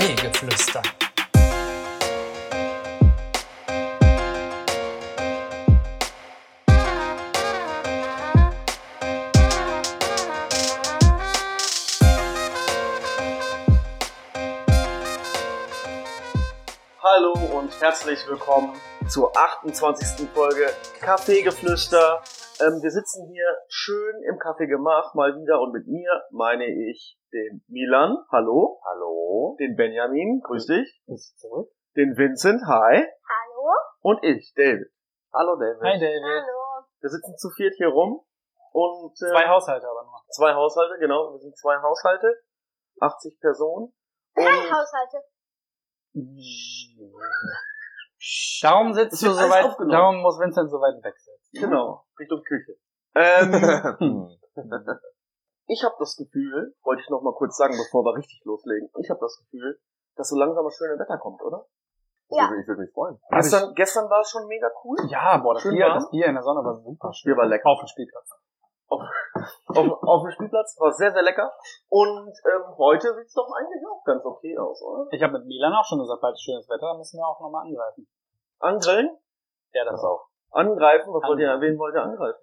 Kaffeegeflüster. Hallo und herzlich willkommen zur 28. Folge Kaffeegeflüster. Ähm, wir sitzen hier schön im Kaffeegemach mal wieder und mit mir meine ich den Milan, hallo. Hallo. Den Benjamin, grüß dich. Grüß zurück. Den Vincent, hi. Hallo? Und ich, David. Hallo David. Hi David. Hallo. Wir sitzen zu viert hier rum und äh, Zwei Haushalte aber nur. zwei Haushalte, genau. Wir sind zwei Haushalte, 80 Personen. Drei Und Haushalte. Darum sitzt du so weit, darum muss Vincent so weit weg sitzen. genau, Richtung Küche. Ähm, ich habe das Gefühl, wollte ich noch mal kurz sagen, bevor wir richtig loslegen, ich habe das Gefühl, dass so langsam das schöne Wetter kommt, oder? Ja. Ich würde mich freuen. Gestern, gestern war es schon mega cool. Ja, boah, das Schön Bier, warm. das Bier in der Sonne war super schön. Bier war lecker. Auf dem Spielplatz. Auf, auf dem Spielplatz war sehr, sehr lecker. Und ähm, heute sieht's doch eigentlich auch ganz okay aus, oder? Ich habe mit Milan auch schon gesagt, bald ist schönes Wetter, da müssen wir auch nochmal angreifen. Angrillen? Ja, das auch. Angreifen? Was wollt ihr, wen wollt ihr angreifen?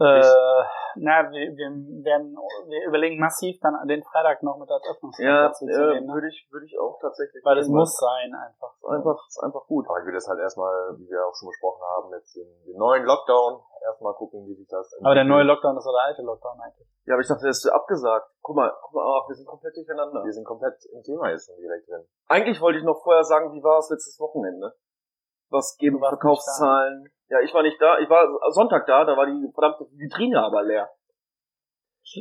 Äh, na, wir, wir werden, wir überlegen massiv dann den Freitag noch mit als Ja, Öffnungstag dazu zu äh, nehmen, ne? würde ich, würde ich auch tatsächlich. weil es muss sein einfach. Ist einfach, ist einfach gut. Aber ich will das halt erstmal, wie wir auch schon besprochen haben, jetzt den, den neuen Lockdown erstmal gucken, wie sich das Aber der neue entwickelt. Lockdown ist oder der alte Lockdown eigentlich. Ja, aber ich dachte, der ist abgesagt. Guck mal, guck mal, ach, wir sind komplett durcheinander. Wir sind komplett im Thema jetzt schon direkt drin. Eigentlich wollte ich noch vorher sagen, wie war es letztes Wochenende? Was geben Verkaufszahlen? Ja, ich war nicht da. Ich war Sonntag da, da war die verdammte Vitrine aber leer.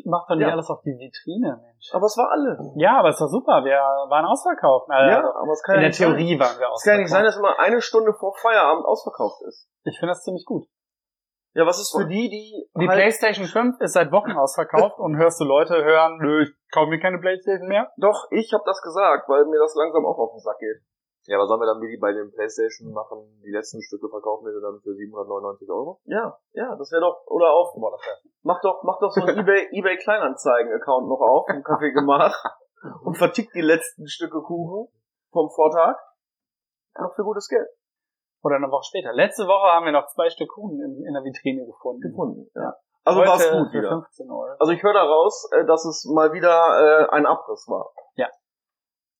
Macht doch nicht Ja. alles auf die Vitrine, Mensch. Aber es war alle. Ja, aber es war super. Wir waren ausverkauft. Also, ja, aber es kann in ja der nicht sein. Theorie waren wir Es kann ja nicht sein, ausverkauft. dass immer eine Stunde vor Feierabend ausverkauft ist. Ich finde das ziemlich gut. Ja, was ist für die, die, Die halt, PlayStation 5 ist seit Wochen ausverkauft und hörst du Leute hören, nö, ich kaufe mir keine PlayStation mehr. doch, ich habe das gesagt, weil mir das langsam auch auf den Sack geht. Ja, aber sollen wir dann wie die bei den Playstation machen, die letzten Stücke verkaufen wir dann für 799 Euro? Ja, ja, das wäre doch, oder auf, Boah, das wär- mach doch, mach doch so einen eBay, eBay Kleinanzeigen-Account noch auf, im Kaffee gemacht und vertickt die letzten Stücke Kuchen vom Vortag. Noch für gutes Geld Oder eine Woche später. Letzte Woche haben wir noch zwei Stück Kuchen in, in der Vitrine gefunden. gefunden. Ja. Also Heute war's gut wieder. 15 Euro. Also ich höre daraus, äh, dass es mal wieder äh, ein Abriss war.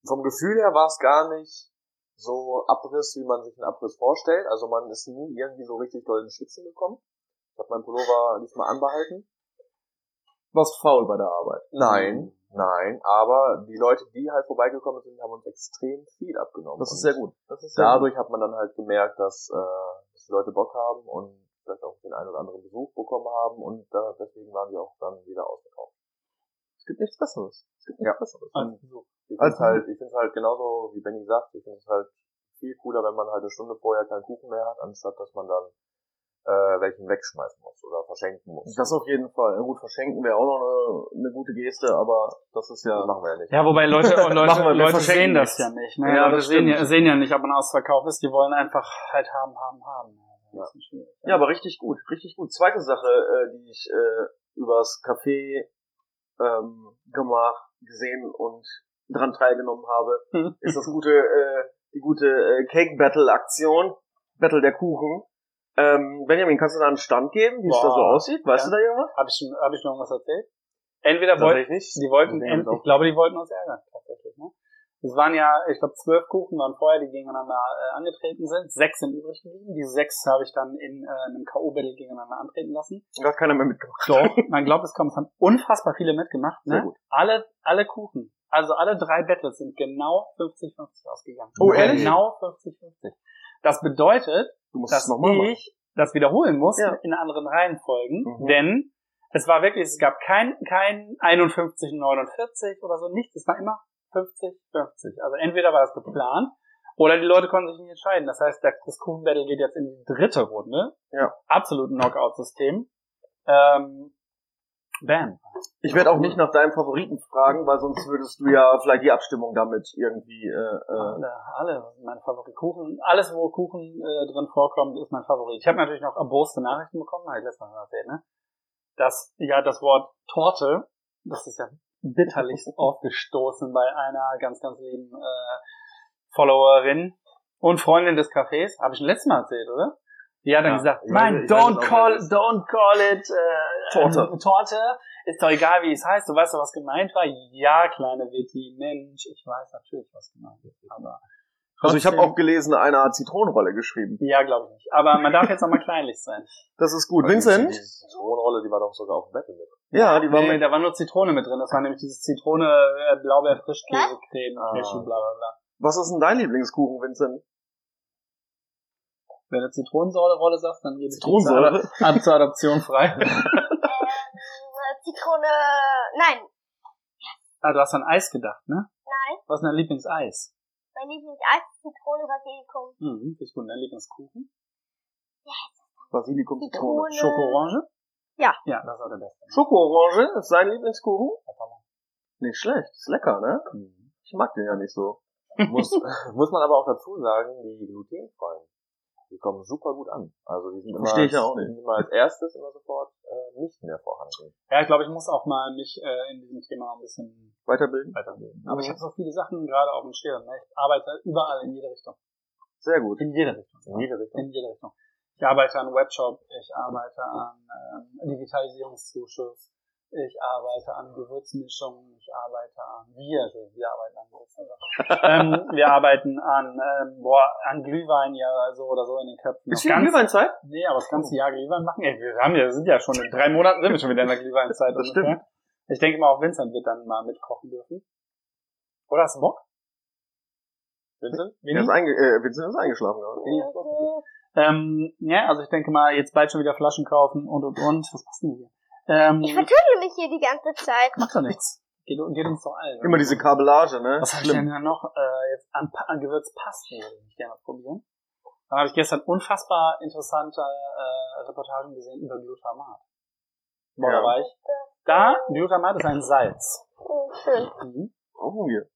Vom Gefühl her war es gar nicht so Abriss, wie man sich einen Abriss vorstellt. Also man ist nie irgendwie so richtig doll in Schwitzen gekommen. Ich habe meinen Pullover diesmal anbehalten. Was faul bei der Arbeit. Nein, nein, aber die Leute, die halt vorbeigekommen sind, haben uns extrem viel abgenommen. Das ist sehr gut. Das ist sehr gut. dadurch hat man dann halt gemerkt, dass, äh, dass die Leute Bock haben und vielleicht auch den einen oder anderen Besuch bekommen haben und da, deswegen waren wir auch dann wieder ausverkauft. Es gibt nichts Besseres. Es gibt Ja. nichts Besseres. Also, so. Ich finde Also- halt, ich finde halt genauso wie Benny sagt, ich finde es halt viel cooler, wenn man halt eine Stunde vorher keinen Kuchen mehr hat, anstatt dass man dann äh, welchen wegschmeißen muss oder verschenken muss. Das auf jeden Fall. Ja, gut, verschenken wäre auch noch eine, eine gute Geste, aber das ist ja. Das machen wir ja nicht. Ja, wobei Leute, und Leute, Machen wir, Leute sehen das ja nicht. Ne? Ja, Leute das sehen ja, sehen ja nicht, ob man ausverkauft ist. Die wollen einfach halt haben, haben, haben. Ja. Ja, aber richtig gut, richtig gut. Zweite Sache, äh, die ich äh, übers Café ähm, gemacht, gesehen und dran teilgenommen habe, ist das gute, äh, die gute äh, Cake Battle Aktion, Battle der Kuchen. Ähm, Benjamin, kannst du da einen Stand geben, wie es da so aussieht? Weißt Ja. du da irgendwas? Habe ich, hab ich noch was erzählt? Entweder wollten, nicht. die wollten, Nee, ich glaube, die wollten uns ärgern, tatsächlich. Ne? Es waren ja, ich glaube, zwölf Kuchen waren vorher, die gegeneinander äh, angetreten sind. Sechs sind übrig geblieben. Diese sechs habe ich dann in äh, einem K.O.-Battle gegeneinander antreten lassen. Da hat keiner mehr mitgemacht. Doch, man glaubt es kaum, es haben unfassbar viele mitgemacht. Sehr Ne? gut. Alle, alle Kuchen, also alle drei Battles sind genau 50-50 ausgegangen. Oh, ehrlich? Genau 50-50. Das bedeutet, dass machen. ich das wiederholen muss Ja. in anderen Reihenfolgen, Mhm. denn es war wirklich, es gab kein, kein 51, 49 oder so, nichts, es war immer 50, 50. Also entweder war das geplant oder die Leute konnten sich nicht entscheiden. Das heißt, das Kuchenbattle geht jetzt in die dritte Runde. Ja. Absolut Knockout-System. Ähm, bam. Ich werde auch nicht nach deinem Favoriten fragen, weil sonst würdest du ja vielleicht die Abstimmung damit irgendwie äh, äh, Alle, alle, meine Favorit. Kuchen, alles, wo Kuchen äh, drin vorkommt, ist mein Favorit. Ich habe natürlich noch erboste Nachrichten bekommen, habe ich letztes Mal erzählt, ne? Dass, ja, das Wort Torte, das ist ja bitterlichst aufgestoßen bei einer ganz, ganz lieben äh, Followerin und Freundin des Cafés. Habe ich schon letztes Mal erzählt, oder? Die hat dann Ja. gesagt, weiß don't call, don't call it äh, Torte. ähm, Torte. Ist doch egal, wie es heißt. Du weißt doch, was gemeint war. Ja, kleine Vitti, Mensch, ich weiß natürlich, was gemeint ist. Aber Also ich habe auch gelesen, einer hat Zitronenrolle geschrieben. Ja, glaube ich nicht. Aber man darf jetzt noch mal kleinlich sein. Das ist gut. Weil die- Vincent? Die Zitronenrolle, die war doch sogar auf dem Battle mit. Ja, die war Nee, mit. da war nur Zitrone mit drin. Das war nämlich dieses Zitrone, äh, Blaubeer, Frischkäse, Creme, Ah. Cashew, bla bla bla. Was ist denn dein Lieblingskuchen, Vincent? Wenn du Zitronensäure-Rolle sagst, dann gebe ich die Zitronensäure? zur, Ad- zur Adoption frei. Ähm, Zitrone, nein, ah, du hast an Eis gedacht, ne? nein. Was ist dein Lieblingseis? Mein Lieblingseis ist Zitrone, Basilikum. Mhm, ich gut. Dein Lieblingskuchen? Basilikum, Zitrone. Schoko-Orange? Ja. Ja, das ist auch der beste. Schoko-Orange ist sein Lieblingskuchen? Nicht schlecht. Ist lecker, ne? Mhm. Ich mag den ja nicht so. Muss, muss man aber auch dazu sagen, die glutenfreien, die kommen super gut an. Also die sind immer, als, immer als erstes immer sofort äh, nicht mehr vorhanden. Ja, ich glaube, ich muss auch mal mich äh, in diesem Thema ein bisschen Weiterbilden? weiterbilden. Aber ich habe so viele Sachen gerade auf dem Schirm. Ne? Ich arbeite überall in jede Richtung. Sehr gut. In jede Richtung. In jede Richtung. In jede Richtung. Ich arbeite an Webshop, ich arbeite an ähm, Digitalisierungszuschuss, ich arbeite an Gewürzmischungen, ich arbeite an wir, also wir arbeiten an Gewürzmischungen. ähm, wir arbeiten an ähm, boah, an Glühwein ja so oder so in den Köpfen. Ist viel Glühweinzeit? Nee, aber das ganze Jahr Glühwein machen. Ey, wir haben ja, sind ja schon in drei Monaten sind wir schon wieder in der Glühweinzeit. Das ungefähr. Ich denke mal, auch Vincent wird dann mal mitkochen dürfen. Oder hast du Bock? Vincent? Ist einge äh, Vincent ist eingeschlafen gerade. Ähm, ja, also ich denke mal, jetzt bald schon wieder Flaschen kaufen und und und. Was passt denn hier? Ähm, Ich vertüdel mich hier die ganze Zeit. macht doch nichts. Geht, geht uns doch allen. Immer diese Kabellage, ne? Was habe ich denn da noch äh, jetzt an, an Gewürzpasten würde ich gerne probieren. Dann habe ich gestern unfassbar interessante äh, Reportagen gesehen über Glutamat. Boah, Ja. da war ich. Da, Glutamat ist ein Salz. Oh, schön. Mhm. Brauchen wir.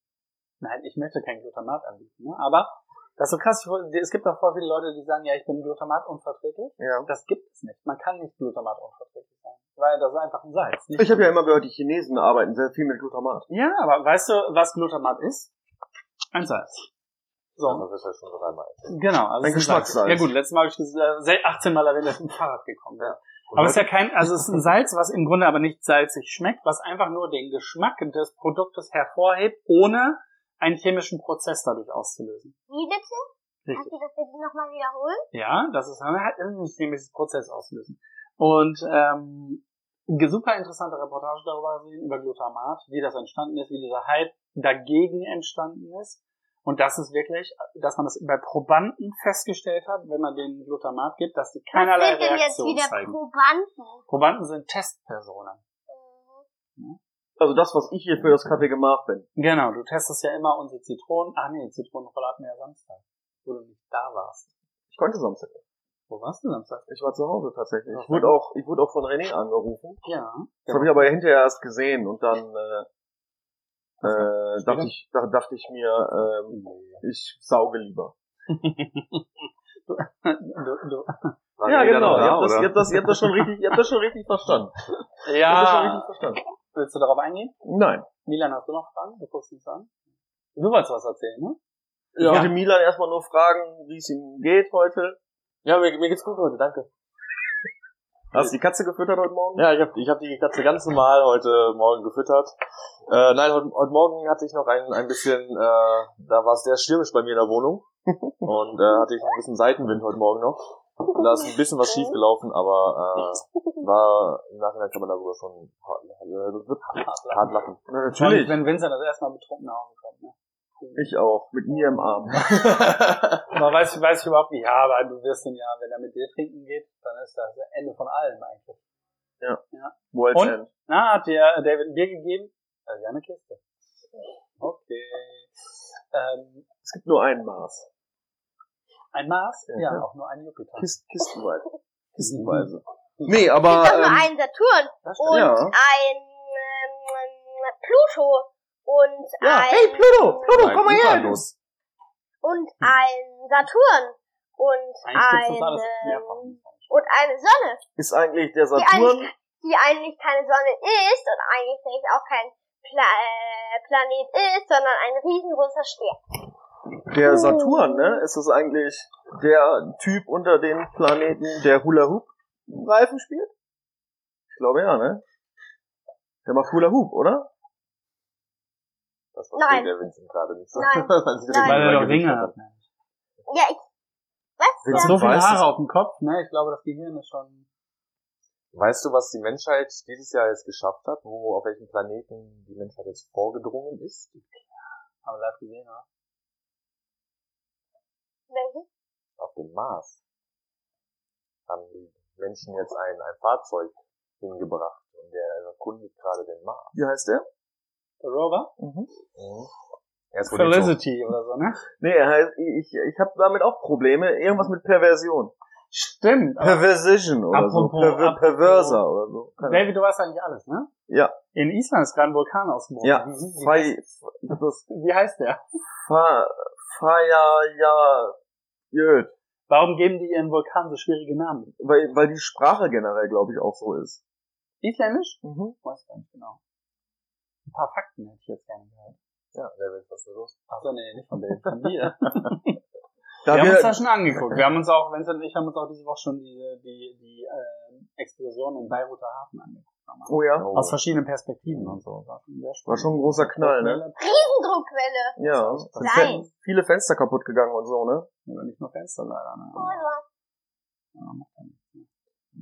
Nein, ich möchte kein Glutamat anbieten. Ne? Aber das ist so krass. Es gibt auch voll viele Leute, die sagen, ja, ich bin Glutamat unverträglich. Ja. Das gibt es nicht. Man kann nicht Glutamat unverträglich sein. Weil das ist einfach ein Salz. nicht Ich habe ja immer gehört, die Chinesen arbeiten sehr viel mit Glutamat. Ja, aber weißt du, was Glutamat ist? Ein Salz. So. Also das ist ja schon dreimal. Genau, also Ein. Geschmackssalz. Ja gut, letztes Mal habe ich gesagt, äh, 18 Mal erwähnt, dass ich mit dem Fahrrad gekommen bin. Aber es ist ja kein, also es ist ein Salz, was im Grunde aber nicht salzig schmeckt, was einfach nur den Geschmack des Produktes hervorhebt, ohne einen chemischen Prozess dadurch auszulösen. Wie bitte? Richtig. Kannst du das bitte nochmal wiederholen? Ja, das ist halt ein chemisches Prozess auslösen. Und ähm, super interessante Reportage darüber gesehen, über Glutamat, wie das entstanden ist, wie dieser Hype dagegen entstanden ist. Und das ist wirklich, dass man das bei Probanden festgestellt hat, wenn man denen Glutamat gibt, dass die keinerlei Was sind denn jetzt Reaktion wieder zeigen. Probanden? Probanden sind Testpersonen. Mhm. Also das, was ich hier für das Kaffee gemacht bin. Genau, du testest ja immer unsere Zitronen. Ah nee, Zitronenrolle hatten wir ja Samstag, wo du nicht da warst. Ich konnte Samstag. nicht. Wo warst du Samstag? Ich war zu Hause tatsächlich. Ich wurde auch, ich wurde auch von René angerufen. Ja. Das habe ich aber hinterher erst gesehen und dann äh, äh, dachte ich, da, dachte ich mir, ähm, ich sauge lieber. du, du, War ja, genau. noch Ihr da, habt, das, ihr, habt das, ihr habt das schon richtig, ihr habt das schon richtig verstanden. Ihr habt das schon ja, richtig verstanden. Willst du darauf eingehen? Nein. Milan, hast du noch Fragen? Du guckst uns an. Du wolltest was erzählen, ne? Ich wollte Milan erstmal nur fragen, wie es ihm geht heute. Ja, mir, mir geht's gut heute, danke. Hast du die Katze gefüttert heute Morgen? Ja, ich habe ich hab die Katze ganz normal heute Morgen gefüttert. Äh, nein, heute, heute Morgen hatte ich noch ein, ein bisschen, äh, da war es sehr stürmisch bei mir in der Wohnung. Und äh, hatte ich ein bisschen Seitenwind heute Morgen noch. Und da ist ein bisschen was schief gelaufen, aber äh, war im Nachhinein kann man darüber schon hart, hart, hart lachen. Na, Natürlich. natürlich. Wenn Vincent das erstmal betrunken nach Hause kommt, ne? Ich auch. Mit mir im Arm. Aber weiß, weiß ich überhaupt nicht. Ja, aber du wirst ihn ja, wenn er mit dir trinken geht, dann ist das Ende von allem eigentlich. World's Und? End. Na, hat dir David ein Bier gegeben? Äh, ja, eine Kiste. Okay. Ähm, Es gibt nur ein Maß. Ein Maß? Ja, Ja, auch nur ein Jupiter. Kist, kistenweise. Kistenweise. Mhm. Nee, Es aber gibt doch nur ähm, einen Saturn und Ja. ein ähm, Pluto und ja, ein hey Pluto, Pluto, komm mal her. Uranus. und ein Saturn und ein ähm, und eine Sonne, Ist eigentlich der die Saturn? eigentlich, die eigentlich keine Sonne ist und eigentlich auch kein Pla äh, Planet ist, sondern ein riesengroßer Stern. Der Saturn, ne? Ist das eigentlich der Typ unter den Planeten, der Hula Hoop Reifen spielt? Ich glaube ja, ne? Der macht Hula Hoop, oder? Das versteht Nein. der Vincent gerade nicht so. Nein. Nein. Weil er doch Ringe hat. ne? Ja, ich. Was? Vincent So viele Haare auf dem Kopf, ne? Ich glaube, das Gehirn ist schon. Weißt du, was die Menschheit dieses Jahr jetzt geschafft hat? Wo, auf welchem Planeten die Menschheit jetzt vorgedrungen ist? Aber live gesehen, oder? Welche? Auf dem Mars. Haben die Menschen jetzt ein, ein Fahrzeug hingebracht und der erkundet gerade den Mars. Wie heißt der? Der Rover? Mhm. Mhm. Felicity oder so, ne? Nee, er heißt, ich, ich habe damit auch Probleme. Irgendwas mit Perversion. Stimmt. Perversition oder so. Perver Perverser oder so. David, du weißt eigentlich alles, ne? Ja. In Island ist gerade ein Vulkan ausgebrochen. Ja, Wie, ich hab das wie heißt der? Fa, Feier, ja, Jöt. Warum geben die ihren Vulkan so schwierige Namen? Weil, weil die Sprache generell, glaube ich, auch so ist. Isländisch? Mhm. Weiß gar nicht genau. Ein paar Fakten hätte ich jetzt gerne gehört. Ja, will was ist los. Achso, nee, nicht von David, von dir. Da wir haben uns das schon angeguckt. Wir haben uns auch, Vincent und ich haben uns auch diese Woche schon die, die, die äh, Explosion im Beiruter Hafen angeguckt. oh ja, Aus verschiedenen Perspektiven und so. War schon, war schon ein großer Knall, ne? Riesendruckquelle. Ja, sind Nein. viele Fenster kaputt gegangen und so, ne? Aber nicht nur Fenster leider. Ne? Ja, ja ne?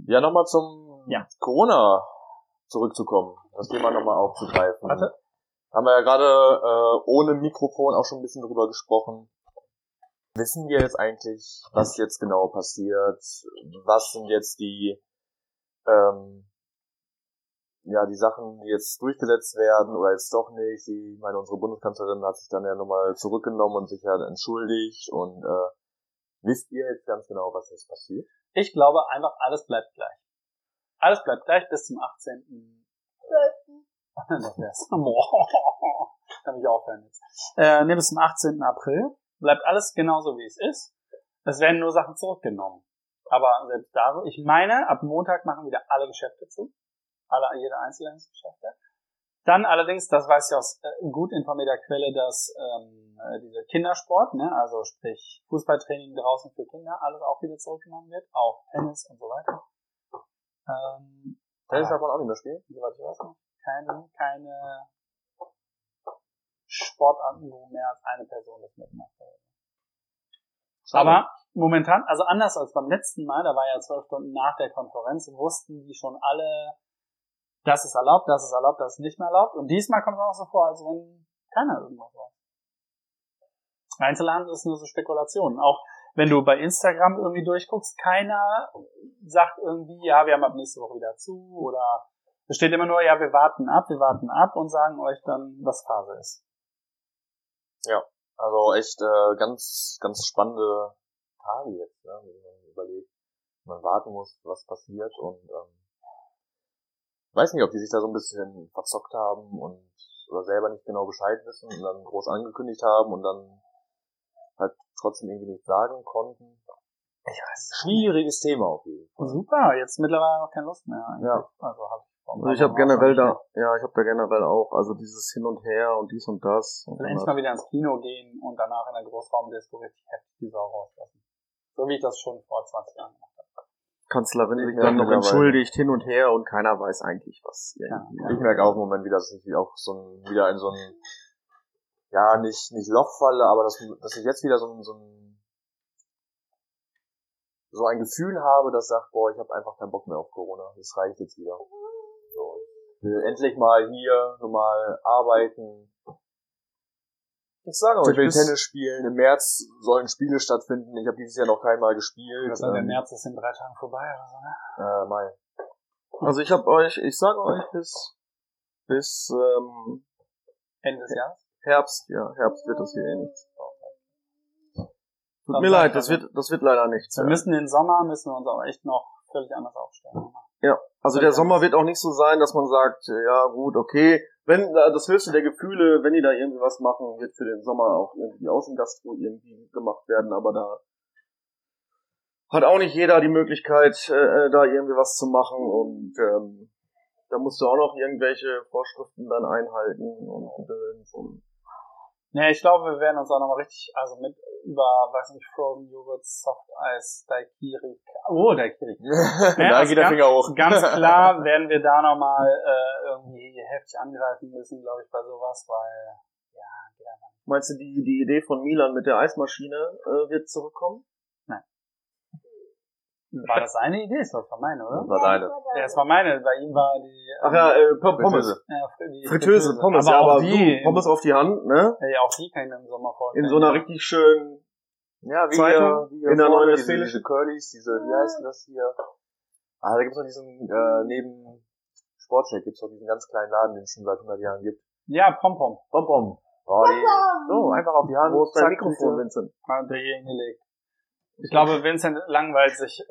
Ja, nochmal zum Ja. Corona zurückzukommen. Das Thema nochmal aufzugreifen. Warte. Haben wir ja gerade äh, ohne Mikrofon auch schon ein bisschen drüber gesprochen. Wissen wir jetzt eigentlich, was jetzt genau passiert? Was sind jetzt die, ähm, ja, die Sachen, die jetzt durchgesetzt werden oder jetzt doch nicht? Ich meine, unsere Bundeskanzlerin hat sich dann ja nochmal zurückgenommen und sich ja entschuldigt und äh, wisst ihr jetzt ganz genau, was jetzt passiert? Ich glaube einfach, alles bleibt gleich. Alles bleibt gleich bis zum 18. 12. das wär's. Boah. Kann ich aufhören jetzt. Äh, nee, bis zum 18. April bleibt alles genauso wie es ist. Es werden nur Sachen zurückgenommen. Aber selbst da, ich meine, ab Montag machen wieder alle Geschäfte zu. Alle, jede einzelne Geschäfte. Dann allerdings, das weiß ich aus äh, gut informierter Quelle, dass ähm, äh, dieser Kindersport, ne, also sprich Fußballtraining draußen für Kinder, alles auch wieder zurückgenommen wird, auch Tennis und so weiter. Ähm, Tennis darf man auch nicht mehr spielen? soweit ich weiß keine, keine Sportarten, wo mehr als eine Person das mitmacht. Aber momentan, also anders als beim letzten Mal, da war ja zwölf Stunden nach der Konferenz, wussten die schon alle, das ist erlaubt, das ist erlaubt, das ist nicht mehr erlaubt. Und diesmal kommt es auch so vor, als wenn keiner irgendwas weiß. Einzelhandel ist nur so Spekulation. Auch wenn du bei Instagram irgendwie durchguckst, keiner sagt irgendwie, ja, wir haben ab nächste Woche wieder zu oder es steht immer nur, ja, wir warten ab, wir warten ab und sagen euch dann, was Phase ist. Also echt äh, ganz, ganz spannende Tage jetzt, ne? wenn man überlegt, man warten muss, was passiert und ähm, weiß nicht, ob die sich da so ein bisschen verzockt haben und oder selber nicht genau Bescheid wissen und dann groß angekündigt haben und dann halt trotzdem irgendwie nichts sagen konnten. Ich weiß Schwieriges Thema auf jeden Fall. Super, jetzt mittlerweile auch keine Lust mehr. eigentlich. Ja. Also hab ich Also ich habe generell da, ja, ich habe da generell auch, also dieses Hin und Her und dies und das. Und Ich will endlich mal wieder ins Kino gehen und danach in der Großraumdisco richtig heftig die Sau rauslassen. So wie ich das schon vor 20 Jahren gemacht habe. Kanzlerin sich Ja, dann noch entschuldigt, hin und her und keiner weiß eigentlich, was Ja. irgendwie. Ich merke auch im Moment wieder, dass ich auch so ein, wieder in so ein, ja, nicht, nicht Loch falle, aber dass, dass ich jetzt wieder so ein, so ein, so ein Gefühl habe, das sagt, boah, ich habe einfach keinen Bock mehr auf Corona. Das reicht jetzt wieder. Ich will endlich mal hier normal arbeiten. Ich sage Ich euch, will bis, Tennis spielen. Im März sollen Spiele stattfinden. Ich habe dieses Jahr noch keinmal gespielt. Das der Ähm, März ist in drei Tagen vorbei oder so, ne? äh, Mai. also ich habe euch, ich sage euch bis bis ähm, Ende des Jahres. Herbst, ja, Herbst wird das hier eh nichts. Tut mir leid, ich das also. wird das wird leider nichts. Wir ja. müssen den Sommer, müssen wir uns auch echt noch völlig anders aufstellen. Also der Sommer wird auch nicht so sein, dass man sagt, ja gut, okay, wenn da- das höchste der Gefühle, wenn die da irgendwie was machen, wird für den Sommer auch irgendwie Außengastro irgendwie gemacht werden, aber da hat auch nicht jeder die Möglichkeit, äh, da irgendwie was zu machen und ähm, da musst du auch noch irgendwelche Vorschriften dann einhalten und Gedöns und Ja, ich glaube, wir werden uns auch nochmal richtig, also mit über, weiß nicht, Frozen Joghurt, Soft Eis, Daikiri, oh, Daikiri. da also geht der ganz- Finger hoch. Ganz klar werden wir da nochmal äh, irgendwie heftig angreifen müssen, glaube ich, bei sowas, weil, ja, nicht. Meinst du, die, die Idee von Milan mit der Eismaschine äh, wird zurückkommen? War das seine Idee? Das war meine, oder? Das war deine. Ja, das war meine, bei ihm war die, Ach ja, äh, Pommes. Fritteuse. ja, die Fritteuse, Pommes, aber ja, auch aber die, du, Pommes auf die Hand, ne? Ja, auch die kann ich mir im Sommer vorstellen. In so einer richtig schönen, Ja, wie Zeitung hier, wie hier in der Neuen diese, Westfälischen. diese Curlys, diese, wie heißen das hier? Ah, da gibt's noch diesen, äh, neben Sportcheck gibt's noch diesen ganz kleinen Laden, den es schon seit 100 Jahren gibt. Ja, Pompom. Pompom. Oh, die, so, einfach auf die Hand. wo ist dein Mikrofon. Vincent? Hat er hier hingelegt. Ich glaube, Vincent langweilt sich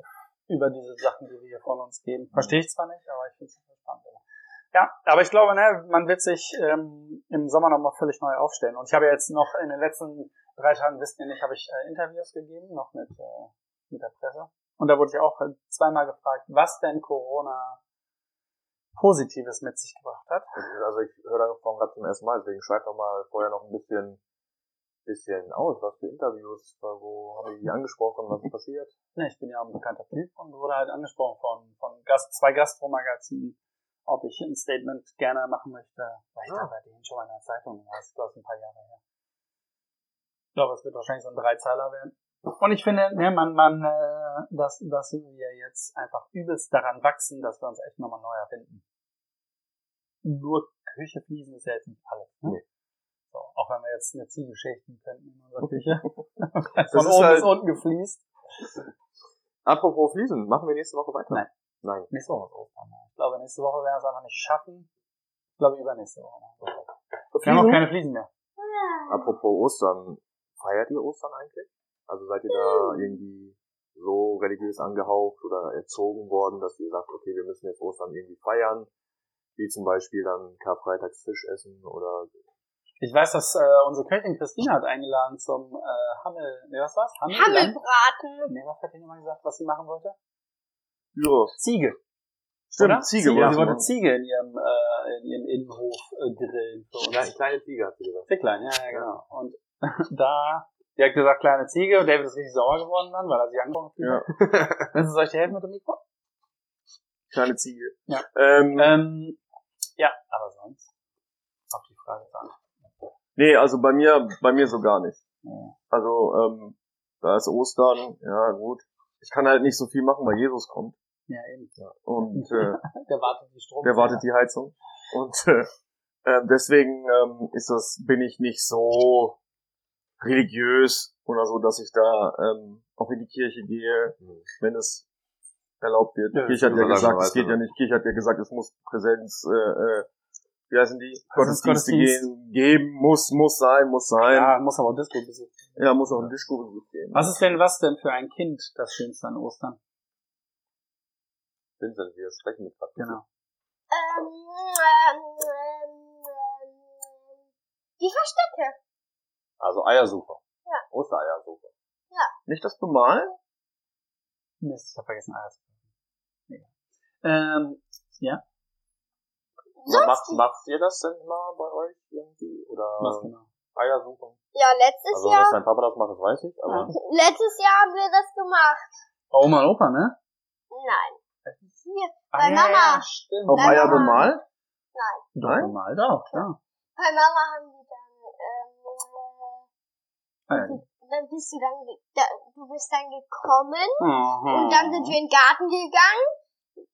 über diese Sachen, die wir hier von uns geben. Verstehe ich zwar nicht, aber ich finde es spannend. Ja, aber ich glaube, ne, man wird sich ähm, im Sommer nochmal völlig neu aufstellen. Und ich habe jetzt noch in den letzten drei Tagen, wisst ihr nicht, habe ich äh, Interviews gegeben, noch mit, äh, mit der Presse. Und da wurde ich auch äh, zweimal gefragt, was denn Corona Positives mit sich gebracht hat. Also ich höre davon gerade zum ersten Mal, deswegen schreib doch mal vorher noch ein bisschen, bisschen aus, was für Interviews, wo haben die angesprochen, was ist passiert? Ne, ich bin ja ein bekannter Typ und wurde halt angesprochen von, von Gast, zwei Gastromagazinen, ob ich ein Statement gerne machen möchte, weil ich da Ah. bei denen schon mal in der Zeitung. Das ist, glaube ich, ein paar Jahre her. Ich glaube, es wird wahrscheinlich so ein Dreizeiler werden. Und ich finde, ne, man, man, äh, dass, dass wir jetzt einfach übelst daran wachsen, dass wir uns echt nochmal neu erfinden. Nur Küche fließen ist ja jetzt nicht alles. Ne? Nee. So, auch wenn wir jetzt eine Ziege schächten könnten in unserer Küche. Von ist oben halt- bis unten gefliest. Apropos Fliesen, machen wir nächste Woche weiter? Nein. Nein. Nächste Woche ist Ostern. Ich glaube, nächste Woche werden wir es einfach nicht schaffen. Ich glaube, übernächste Woche. machen wir es. Wir haben auch keine Fliesen mehr. Apropos Ostern, feiert ihr Ostern eigentlich? Also seid ihr da irgendwie so religiös angehaucht oder erzogen worden, dass ihr sagt, okay, wir müssen jetzt Ostern irgendwie feiern, wie zum Beispiel dann Karfreitags Fisch essen oder Ich weiß, dass äh, unsere Köchin Christina hat eingeladen zum äh, Hammel. Ne, was war's? Hammel? Hammelbraten. Ne, was hat die nochmal gesagt, was sie machen wollte? Gyros. Ziege. Stimmt, oder? Ziege Sie wollt's wollte. Ziege in ihrem, äh, in ihrem Innenhof äh, grillen für uns. Kleine, kleine Ziege, hat sie gesagt. Sehr klein, ja, ja, genau. Und da, die hat gesagt, kleine Ziege, und David ist richtig sauer geworden dann, weil er sich angefangen Ja, hat. Willst du euch helfen mit dem Mikro? kleine Ziege. Ja. Ähm, Ähm, ja, aber sonst. Auf die Frage zu antworten. Nee, also bei mir, bei mir so gar nicht. Also, ähm, da ist Ostern, ja gut. Ich kann halt nicht so viel machen, weil Jesus kommt. Ja, eben. Und äh, Der wartet die Strom. der wartet die Heizung. Und äh, äh, deswegen ähm, ist das, bin ich nicht so religiös oder so, dass ich da ähm, auch in die Kirche gehe, Hm. wenn es erlaubt wird. Ja, Kirche hat ja gesagt, es geht ja nicht. Kirche hat ja gesagt, es muss Präsenz, äh, äh, wie heißen die? Gottesdienste Gottesdienst. gehen, geben, muss, muss sein, muss sein. Ja, muss aber auch Disco besuchen. Ja, muss auch ein Disco-Besuch gehen. Was ist denn, was denn für ein Kind das Schönste an Ostern? Vincent, wir sprechen mit gerade. Genau. Ähm, ähm, ähm, die Verstecke. Also Eiersucher. Ja. Ostereiersucher. Nicht das Bemalen? Mist, ich habe vergessen, Eier zu kaufen. Egal. Ähm, Aber macht, macht ihr das denn mal bei euch irgendwie? Oder was genau? Eiersuchen? Ja, letztes Also, Jahr, dass dein Papa das macht, das weiß ich, aber letztes Jahr haben wir das gemacht. Bei Oma und Opa, ne? Nein. Hier, Ah, Bei ja, Mama. Ja, stimmt. Auf Nein, Eier bemalt? Doch, Nein? normal, doch, klar. bei Mama haben die dann, ähm, Ah, ja. äh, dann bist du dann, du bist dann gekommen Mhm. und dann sind wir in den Garten gegangen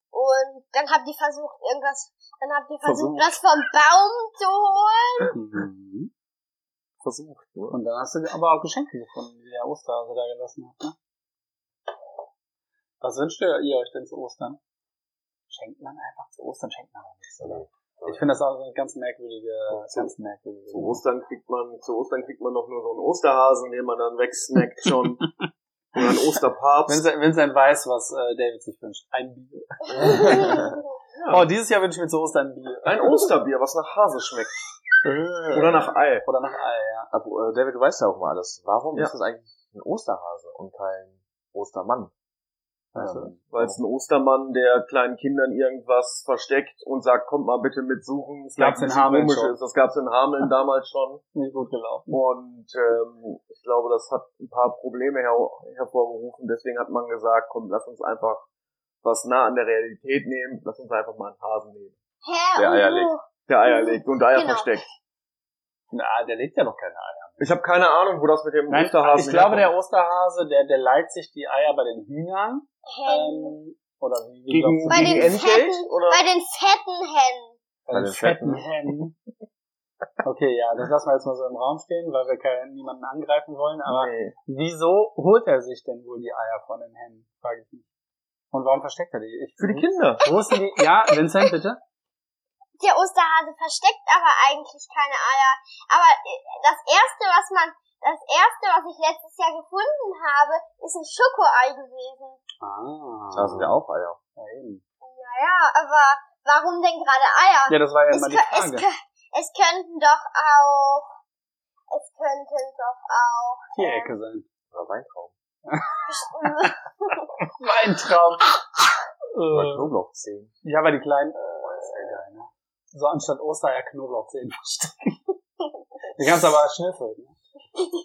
und dann habt ihr versucht, irgendwas, dann habt ihr versucht, Versucht. was vom Baum zu holen. Mhm. Versucht, nur. Und dann hast du aber auch Geschenke gefunden, die der Osterhase da gelassen hat, ne? Was wünscht ihr ihr euch denn zu Ostern? Schenkt man einfach zu Ostern, schenkt man aber nichts, oder? Ich finde das auch so eine ganz merkwürdige, ganz merkwürdige. Zu Ostern kriegt man, zu Ostern kriegt man doch nur so einen Osterhasen, den man dann wegsnackt schon. Oder einen Osterpapst. Vincent, Vincent weiß, was äh, David sich wünscht. Ein Bier. Oh, dieses Jahr wünsche ich mir zu Ostern ein Bier. Ein Osterbier, was nach Hase schmeckt. Oder nach Ei. Oder nach Ei, ja. Aber, äh, David, du weißt ja auch mal alles. Warum Ja. ist das eigentlich ein Osterhase und kein Ostermann? Ähm, Weil es ein Ostermann, der kleinen Kindern irgendwas versteckt und sagt, kommt mal bitte mit suchen. Das Gab's in Hameln schon. ist. Das gab's in Hameln damals schon. Nicht gut gelaufen. Und ähm, ich glaube, das hat ein paar Probleme her hervorgerufen. Deswegen hat man gesagt, komm, lass uns einfach was nah an der Realität nehmen. Lass uns einfach mal einen Hasen nehmen. Hä? Der Eier und legt. Der Eier legt und Eier Genau. versteckt. Na, der legt ja noch keine Eier. Ich habe keine Ahnung, wo das mit dem Nein, Osterhasen ich glaube, der herkommt. Osterhase, der, der leiht sich die Eier bei den Hühnern. Ähm, oder wie, wie gegen, glaubst? Bei gegen den Entgelt fetten- oder? Bei den fetten Hennen. Bei Bei den den fetten fetten. Hennen. Okay, ja, das lassen wir jetzt mal so im Raum stehen, weil wir keinen, niemanden angreifen wollen. Aber nee. wieso holt er sich denn wohl die Eier von den Hennen? Frage ich mich. Und warum versteckt er die? Ich, Für die Kinder. Wo ist denn die? Ja, Vincent, bitte. Der Osterhase versteckt aber eigentlich keine Eier. Aber äh, das erste, was man, das erste, was ich letztes Jahr gefunden habe, ist ein Schokoei gewesen. Ah. Da sind ja auch Eier. Ja, eben. Naja, aber warum denn gerade Eier? Ja, das war ja es, immer die es, Frage. kö- es könnten doch auch, es könnten doch auch, Vierecke sein. Oder Weintrauben. ähm, Weintraum. Oder Äh, Knoblauchzehen. ja, aber die kleinen, oh, das ist ja geil, ne? So anstatt Ostereier Knoblauchzehen verstecken. Die kannst du aber schnüffeln. Ne?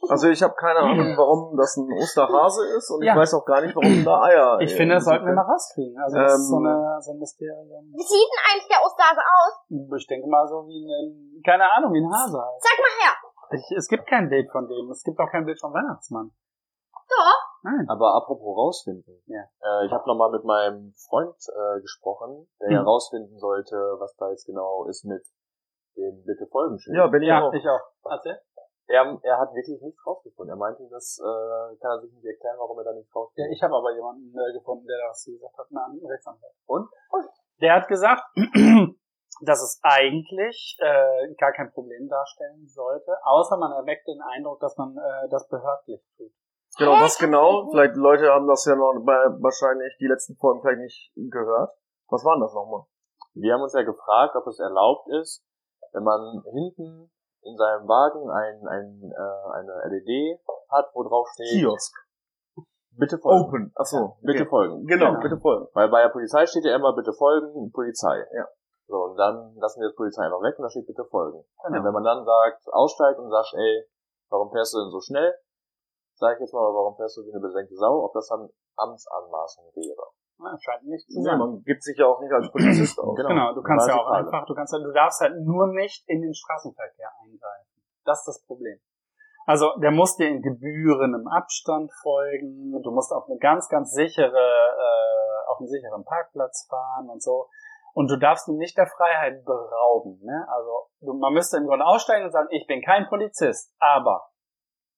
Also ich habe keine Ahnung, warum das ein Osterhase ist und Ja. ich weiß auch gar nicht, warum da Eier. Ich finde, das sollten wir mal rauskriegen. Also das ist so, Ähm, eine, so ein Mysterium. wie sieht denn eigentlich der Osterhase aus? Ich denke mal so wie ein, keine Ahnung, wie ein Hase halt. Sag mal her. Ich, es gibt kein Bild von dem. Es gibt auch kein Bild vom Weihnachtsmann. Doch. Nein. Aber apropos rausfinden. Ja. Äh, ich habe nochmal mit meinem Freund äh, gesprochen, der Hm. ja rausfinden sollte, was da jetzt genau ist mit dem Bitte folgen Schild. Ja, bin ich Ja, auch. ich auch. Erzähl. Er, er hat wirklich nichts rausgefunden. Er meinte, das äh, kann er sich nicht erklären, warum er da nichts Ja, rausfindet. ich habe aber jemanden äh, gefunden, der das gesagt hat. Na, einen Rechtsanwalt. Und? Der hat gesagt, dass es eigentlich äh, gar kein Problem darstellen sollte, außer man erweckt den Eindruck, dass man äh, das behördlich tut. Genau, was genau? Vielleicht Leute haben das ja noch bei, wahrscheinlich die letzten Folgen vielleicht nicht gehört. Was war denn das nochmal? Wir haben uns ja gefragt, ob es erlaubt ist, wenn man hinten in seinem Wagen ein, ein, äh, eine LED hat, wo drauf steht, Kiosk. bitte folgen. Open. Achso. Bitte folgen. Genau, Genau. bitte folgen. Weil bei der Polizei steht ja immer, bitte folgen, Polizei. Ja. So, und dann lassen wir das Polizei einfach weg und da steht, bitte folgen. Genau. Und wenn man dann sagt, aussteigt und sagt, ey, warum fährst du denn so schnell? Sag ich jetzt mal, warum fährst du wie eine besenkte Sau? Ob das dann Amtsanmaßung wäre. Na, scheint nicht zu Ja, sein. man gibt sich ja auch nicht als Polizist aus. Genau. Genau, du kannst ja auch Frage. einfach, du kannst ja, du darfst halt nur nicht in den Straßenverkehr eingreifen. Das ist das Problem. Also, der muss dir in gebührendem Abstand folgen, du musst auf eine ganz, ganz sichere, äh, auf einen sicheren Parkplatz fahren und so. Und du darfst ihm nicht der Freiheit berauben, ne? Also, du, man müsste im Grunde aussteigen und sagen, ich bin kein Polizist, aber.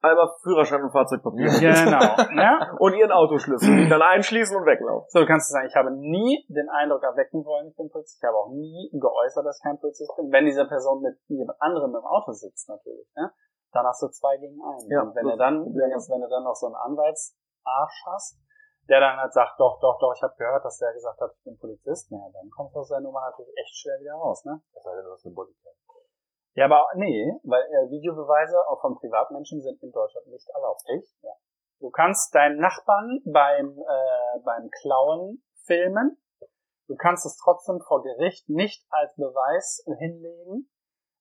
Einmal Führerschein und Fahrzeugpapier. Genau, ne? Und ihren Autoschlüssel. ihn dann einschließen und weglaufen. So, du kannst sagen, ich habe nie den Eindruck erwecken wollen, ich bin Polizist. Ich habe auch nie geäußert, dass ich kein Polizist bin. Wenn diese Person mit jemand anderem im Auto sitzt, natürlich, ne? Dann hast du zwei gegen einen. Ja, und wenn das- du dann, wenn, es, wenn du dann noch so einen Anwaltsarsch hast, der dann halt sagt, doch, doch, doch, ich habe gehört, dass der gesagt hat, ich bin Polizist, ja, dann kommst du aus der Nummer natürlich echt schwer wieder raus, ne? Sei denn, du hast eine Bodycam. Ja, aber nee, weil äh, Videobeweise auch von Privatmenschen sind in Deutschland nicht erlaubt. Echt? Ja. Du kannst deinen Nachbarn beim, äh, beim Klauen filmen. Du kannst es trotzdem vor Gericht nicht als Beweis hinlegen,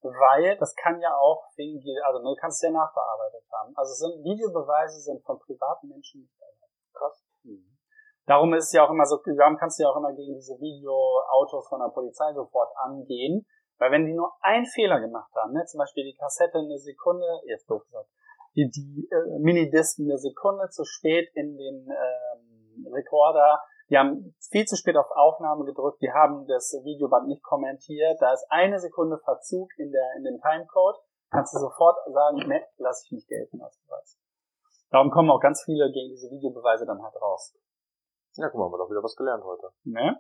weil das kann ja auch wegen dir, also du kannst es ja nachbearbeitet haben. Also sind Videobeweise sind von privaten Menschen nicht erlaubt. Krass. Mhm. Darum ist es ja auch immer so, darum kannst du ja auch immer gegen diese Videoautos von der Polizei sofort angehen, weil wenn die nur einen Fehler gemacht haben, ne, zum Beispiel die Kassette eine Sekunde, jetzt doof gesagt, die, die äh, Minidisc eine Sekunde zu spät in den ähm, Rekorder, die haben viel zu spät auf Aufnahme gedrückt, die haben das Videoband nicht kommentiert, da ist eine Sekunde Verzug in der in dem Timecode, kannst du sofort sagen, ne, lass ich nicht gelten als Beweis. Darum kommen auch ganz viele gegen diese Videobeweise dann halt raus. Ja, guck mal, haben wir doch wieder was gelernt heute. Ne?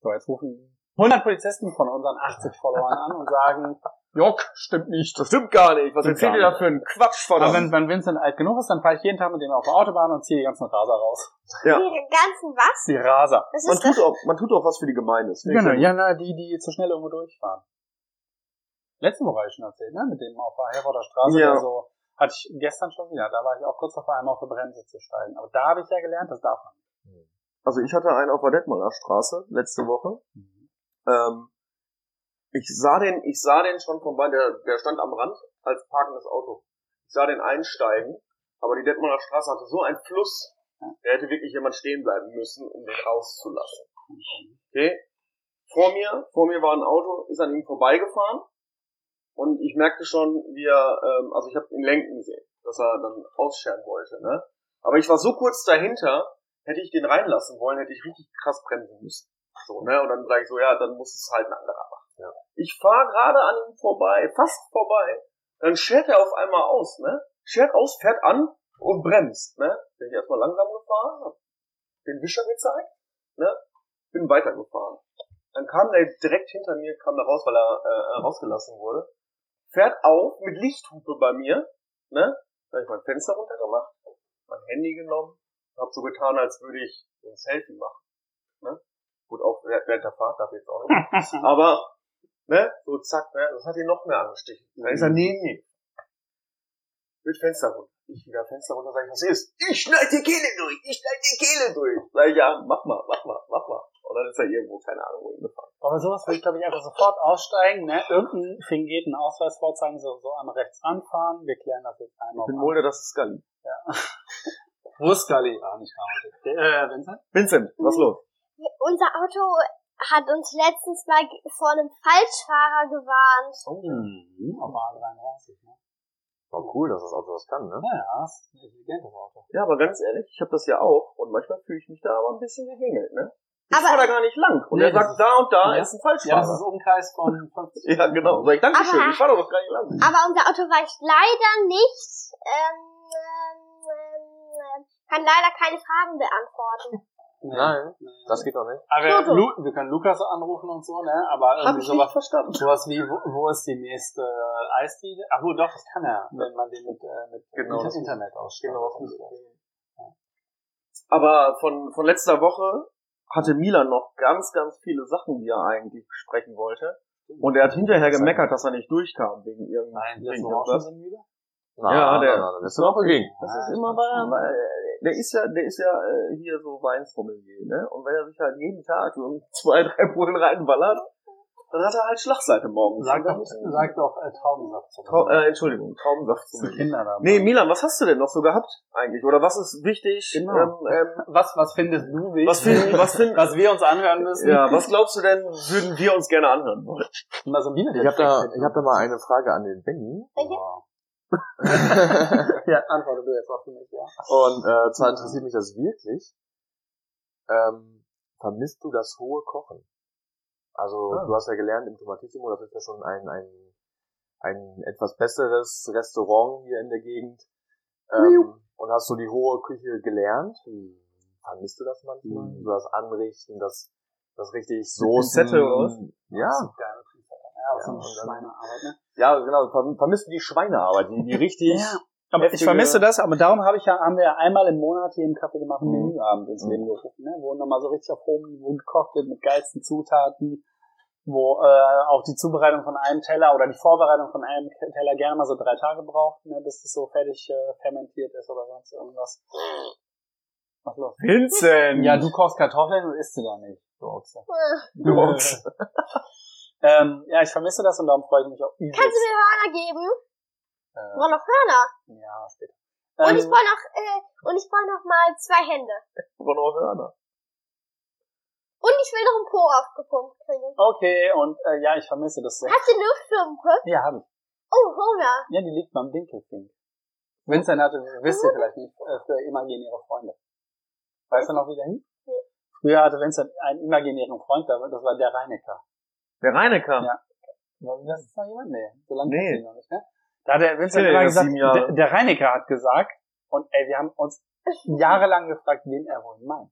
So, jetzt rufen 100 Polizisten von unseren 80 Followern an und sagen, Jock, stimmt nicht. Das stimmt gar nicht. Was erzählt ihr da für einen Quatsch von Aber wenn, wenn Vincent alt genug ist, dann fahre ich jeden Tag mit dem auf der Autobahn und ziehe die ganzen Raser raus. Ja. Die ganzen was? Die Raser. Man tut, auch, man tut auch was für die Gemeinde. Genau, ja, na, die, die zu schnell irgendwo durchfahren. Letzte Woche habe ich schon erzählt, ne? Mit dem auf der Herforder Straße, Ja. der so, hatte ich gestern schon wieder. Da war ich auch kurz davor, einmal auf die Bremse zu steigen. Aber da habe ich ja gelernt, das darf man. nicht. Also ich hatte einen auf der Detmolder Straße letzte Woche. Ähm, ich sah den, ich sah den schon von bei der, der stand am Rand als parkendes Auto. Ich sah den einsteigen, aber die Detmolder Straße hatte so einen Fluss, der hätte wirklich jemand stehen bleiben müssen, um den rauszulassen. Okay? Vor mir, vor mir war ein Auto, ist an ihm vorbeigefahren und ich merkte schon, wie er, ähm, also ich habe ihn lenken sehen, dass er dann ausscheren wollte, ne? Aber ich war so kurz dahinter, hätte ich den reinlassen wollen, hätte ich richtig krass bremsen müssen. So, ne? Und dann sage ich so, ja, dann muss es halt ein anderer machen. Ja. Ich fahre gerade an ihm vorbei, fast vorbei, dann schert er auf einmal aus, ne? Schert aus, fährt an und bremst, ne? Bin ich erstmal langsam gefahren, hab den Wischer gezeigt, ne? Bin weitergefahren. Dann kam der direkt hinter mir, kam da raus, weil er äh, rausgelassen wurde. Fährt auf mit Lichthupe bei mir, ne? Da hab ich mein Fenster runtergemacht, mein Handy genommen, hab so getan, als würde ich ein Selfie machen? Gut, auch während der Fahrt darf ich jetzt auch nicht. Aber, ne, so zack, ne, das hat ihn noch mehr angestichen. Dann ist er neben mir. Mit Fenster runter. Ich wieder Fenster runter, sag ich, was ist? Ich schneid die Kehle durch, ich schneid die Kehle durch. Sag ich, ja, mach mal, mach mal, mach mal. Und dann ist er irgendwo, keine Ahnung, wohin gefahren. Aber sowas würde ich, glaube ich, einfach sofort aussteigen, ne? Irgendein fingierten Ausweis vorzeigen, so, so einmal rechts ranfahren, wir klären das jetzt einmal. Ich bin Mulder, das ist Scully. Wo ist Scully? Ah, nicht gearbeitet. Äh, Vincent? Vincent, was los? Unser Auto hat uns letztens mal vor einem Falschfahrer gewarnt. Oh. Mhm. Auf A33, ne? War cool, dass das Auto das kann, ne? Naja, ist ein intelligentes Auto. Ja, aber ganz ehrlich, ich habe das ja auch und manchmal fühle ich mich da aber ein bisschen gegängelt, ne? Ich Aber- fahre da gar nicht lang. Und Nee, er das sagt, ist- da und da Ja. ist ein Ja, das ist Falschfahrer. Umkreis von 50. Ja, genau. Sag ich, Dankeschön, Aber- ich fahre doch gar nicht lang. Aber unser Auto weicht leider nicht, ähm, ähm, ähm, kann leider keine Fragen beantworten. Nein, das geht doch nicht. Aber. Lu wir können Lukas anrufen und so, ne? Aber Hab irgendwie ich sowas, verstanden. sowas wie, wo, wo ist die nächste Eisdiele? Ach wo, doch, das kann er, wenn man den mit, äh, mit Genau, muss- Internet ausstattet. Genau, das muss Aber von, von letzter Woche hatte Milan noch ganz, ganz viele Sachen, die er eigentlich besprechen wollte. Und er hat hinterher gemeckert, dass er nicht durchkam wegen irgendeinem. Nein, wegen irgendwas. Ja, der- na, na, letzte Woche ging. Das ist immer nicht. bei, der ist ja, der ist ja äh, hier so Weinsommelier, ne? Und wenn er sich halt jeden Tag so zwei, drei Bullen reinballert, dann hat er halt Schlagseite morgens. Sag doch, ist- sag doch äh, Traubensaft zu Trau äh, Entschuldigung, Traubensaft zu sommelier. Kinder da. Nee, Milan, was hast du denn noch so gehabt eigentlich? Oder was ist wichtig? Genau. Ähm, ähm, was, was findest du wichtig? was finden, was finden, was wir uns anhören müssen? ja, was glaubst du denn, würden wir uns gerne anhören wollen? Mal so ein Bielefeld- Ich habe da, ich hab da mal eine Frage an den Benny. Wow. ja, antworte du jetzt für mich, ja. Und äh, zwar interessiert mich das wirklich. Ähm, vermisst du das hohe Kochen? Also Ah. du hast ja gelernt im Tomatissimo, das ist ja schon ein, ein, ein etwas besseres Restaurant hier in der Gegend. Ähm, und hast du die hohe Küche gelernt? Vermisst du das manchmal? Mhm. So das Anrichten, das, das richtig Soßen. Pinzette oder was? Ja, Geile Pinzette. Ja, das Ja, ist und eine Schweinearbeit, ne? Ja, genau. Verm- Vermisst du die Schweinearbeit, die, die richtig. Ja. Aber ich vermisse das, aber darum habe ich ja, haben wir ja einmal im Monat hier im Café gemacht einen Mhm. Menüabend ins Mhm. Leben gerufen, ne? wo nochmal so richtig auf hohem Niveau gekocht wird mit geilsten Zutaten, wo äh, auch die Zubereitung von einem Teller oder die Vorbereitung von einem Teller gerne mal so drei Tage braucht, ne, bis es so fertig äh, fermentiert ist oder sonst irgendwas. Was los? Vincent! Ja, du kochst Kartoffeln und isst sie da nicht, du Ochse. du Ochs. ähm, ja, ich vermisse das und darum freue ich mich auch übelst. Kannst du mir Hörner geben? Ich äh, brauche noch Hörner. ja, später. Und ich Ähm, brauche noch, äh, und ich brauche noch mal zwei Hände. Von Hörner. Und ich will noch einen Po aufgepumpt kriegen. okay, und äh, ja, ich vermisse das so. Hast du Luftpumpe? Ja, habe ich. Oh, Hörner. Ja, die liegt beim Dinkelfink. Vincent hatte, wisst ihr vielleicht nicht, äh, früher imaginäre Freunde. Weißt du noch, wie der hieß? Nee. Früher hatte Vincent einen imaginären Freund, das war der Reinecker. Der Reinecker. Ja. Das ist noch jemand? Nee, so lange Nee. noch nicht, ne? Da hat der Vincent immer ja, gesagt, der, der Reinecker hat gesagt, und ey, wir haben uns jahrelang gefragt, wen er wohl meint.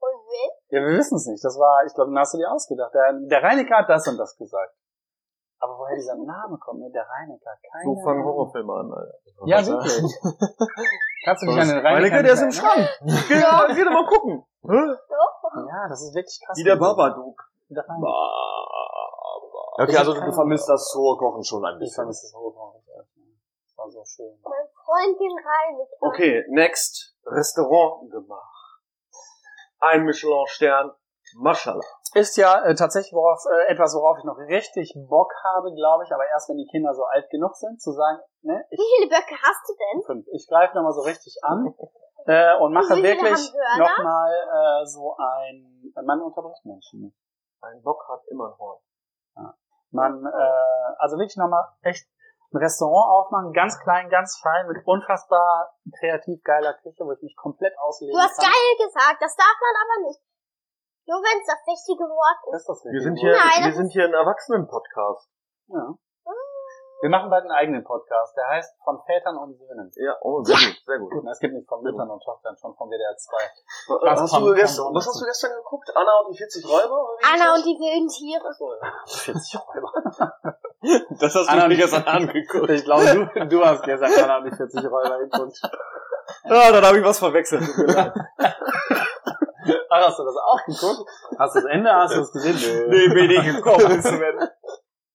Und wen? Ja, wir wissen es nicht. Das war, ich glaube, den hast du dir ausgedacht. Der, der Reinecker hat das und das gesagt. Aber woher dieser Name kommt, ne? Der Reinecker, keine So fangen. Horrorfilme an, Alter. Ja, wirklich. Kannst du dich an den Reinecker Reinecker, der ist im? Schrank. Geh, Ja. geh doch mal gucken. Hä? Ja, das ist wirklich krass. Wie der. Babadook. Der Reinecker. Okay, also du vermisst das hohe Kochen schon ein Ich bisschen. vermisse das Hochhaus. Das war so schön. Mein Freund den Reiniger. Okay, next. Restaurant gemacht. ein Michelin-Stern. Mashallah. Ist ja äh, tatsächlich worauf, äh, etwas, worauf ich noch richtig Bock habe, glaube ich, aber erst wenn die Kinder so alt genug sind, zu sagen, ne, ich, Wie viele Böcke hast du denn? fünf, ich greife nochmal so richtig an äh, und mache wirklich nochmal äh, so ein, man unterbricht Menschen nicht. Ein Bock hat immer ein Horn. Man, äh, also wirklich nochmal echt ein Restaurant aufmachen, ganz klein, ganz fein, mit unfassbar kreativ geiler Küche, wo ich mich komplett ausleben Du hast kann. geil gesagt, das darf man aber nicht. Nur wenn es das richtige Wort ist. Ist das Wir sind hier, Nein, wir sind hier ein Erwachsenen-Podcast. Ja. Wir machen bald einen eigenen Podcast, der heißt Von Vätern und Söhnen. Ja, oh, sehr gut, sehr gut. Gut, es gibt nicht von Müttern und Tochtern, schon von WDR 2. Was, hast du gestern, was hast du gestern geguckt? Anna und die 40 Räuber? Anna das? und die wilden Tiere. Achso, ja. 40 Räuber. Das hast Anna, du mir gestern angeguckt. Ich glaube, du, du hast gestern Anna und die 40 Räuber geguckt. Ah, dann habe ich was verwechselt. Ach, hast du das auch geguckt? Hast du das Ende? Hast du es gesehen? nee, bin ich gekommen.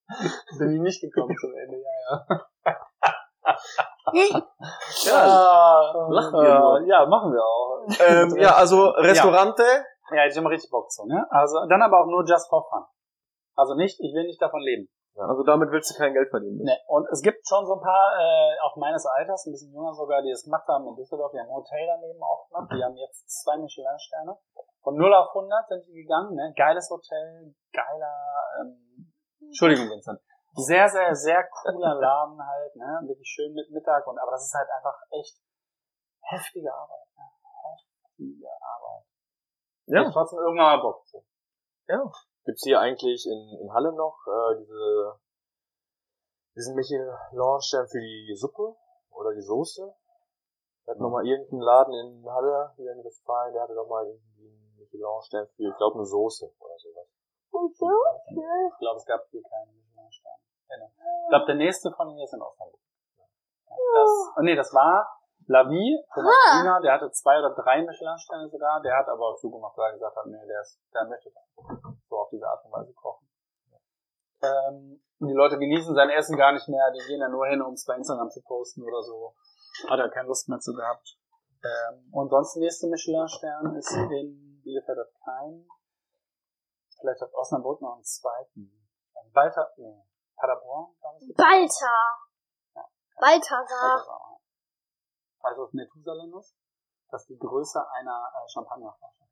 Bin ich nicht gekommen zum Ende, ja, ja. Ja, Ah, lachen wir nur. ja, machen wir auch. ähm, ja, also Restaurante. Ja, hätte ich immer richtig Bock zu, ne? Also, dann aber auch nur just for fun. Also nicht, ich will nicht davon leben. Also damit willst du kein Geld verdienen. Ne, und es gibt schon so ein paar, äh, auch meines Alters, ein bisschen jünger sogar, die das gemacht haben in Düsseldorf, die haben ein Hotel daneben aufgemacht, die haben jetzt zwei Michelin-Sterne. Von 0 auf 100 sind die gegangen, ne? Geiles Hotel, geiler, ähm, Entschuldigung, Vincent. Sehr, sehr, sehr cooler Laden halt, ne? Wirklich schön mit Mittag und, aber das ist halt einfach echt heftige Arbeit, ne? Heftige Arbeit. Ja. Ich trotzdem irgendwann mal Bock zu. Gibt's hier eigentlich in, in Halle noch äh, diese diesen Michelin-Stern für die Suppe oder die Soße? Da hat noch mal irgendein Laden in Halle hier in Westfalen, der hatte noch mal irgendwie einen Michelin-Stern für, ich glaube, eine Soße oder sowas. Und so? Ich glaube, es gab hier keinen Michelin-Stern. Ich glaube, der nächste von hier ist in Osnabrück. Das, oh nee, das war Lavi, Thomas Ah. Der hatte zwei oder drei Michelin-Sterne sogar, der hat aber zugemacht, weil er gesagt hat, nee, der, ist, der möchte so auf diese Art und Weise kochen. Ähm, die Leute genießen sein Essen gar nicht mehr, die gehen da nur hin, um es bei Instagram zu posten oder so. Hat er keine Lust mehr zu gehabt. Ähm, und sonst der nächste Michelin-Stern ist in Bielefeld hat keinen. Vielleicht hat Osnabrück noch einen zweiten. Walter, nee, Paderborn, glaube ich. Balta. Balthasar. Paderborn. Weißt du, was Methusalem ist? Das ist die Größe einer äh, Champagnerflasche.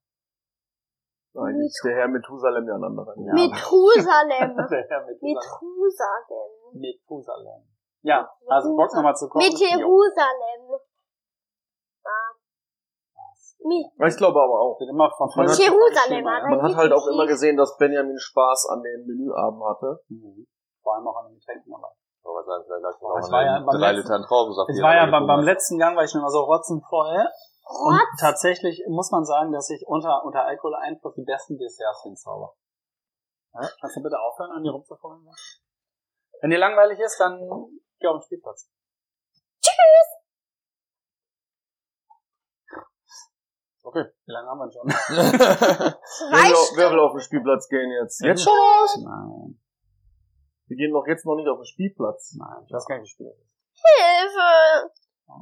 Nein, ist der Herr Methusalem ja ein anderer. Ja. Methusalem. Der Herr Methusalem. Methusalem. Methusalem. Ja, also Bock nochmal zu kochen. Jo. Ich glaube aber auch. Immer von Man hat- Jerusalem. Ja. Man hat halt auch immer gesehen, dass Benjamin Spaß an den Menüabend hatte. Mhm. Vor allem auch an den Getränken sagen, vielleicht lag Aber es war ja beim drei letzten- Litern Traubensaft. Es war ja beim, beim hat. letzten Gang, war ich schon immer so rotzenvoll. Und tatsächlich muss man sagen, dass ich unter, unter Alkoholeinfluss die besten Desserts hinzauber. Ja? Kannst du bitte aufhören, an die rumzufallen? Wenn dir langweilig ist, dann geh auf den Spielplatz. Okay. Wie lange haben wir denn schon? Wer Zwei will, auf, den Spielplatz gehen jetzt? Jetzt schon? Nein, Wir gehen doch jetzt noch nicht auf den Spielplatz. nein, ich weiß gar nicht, wie Spiel das ist. Hilfe.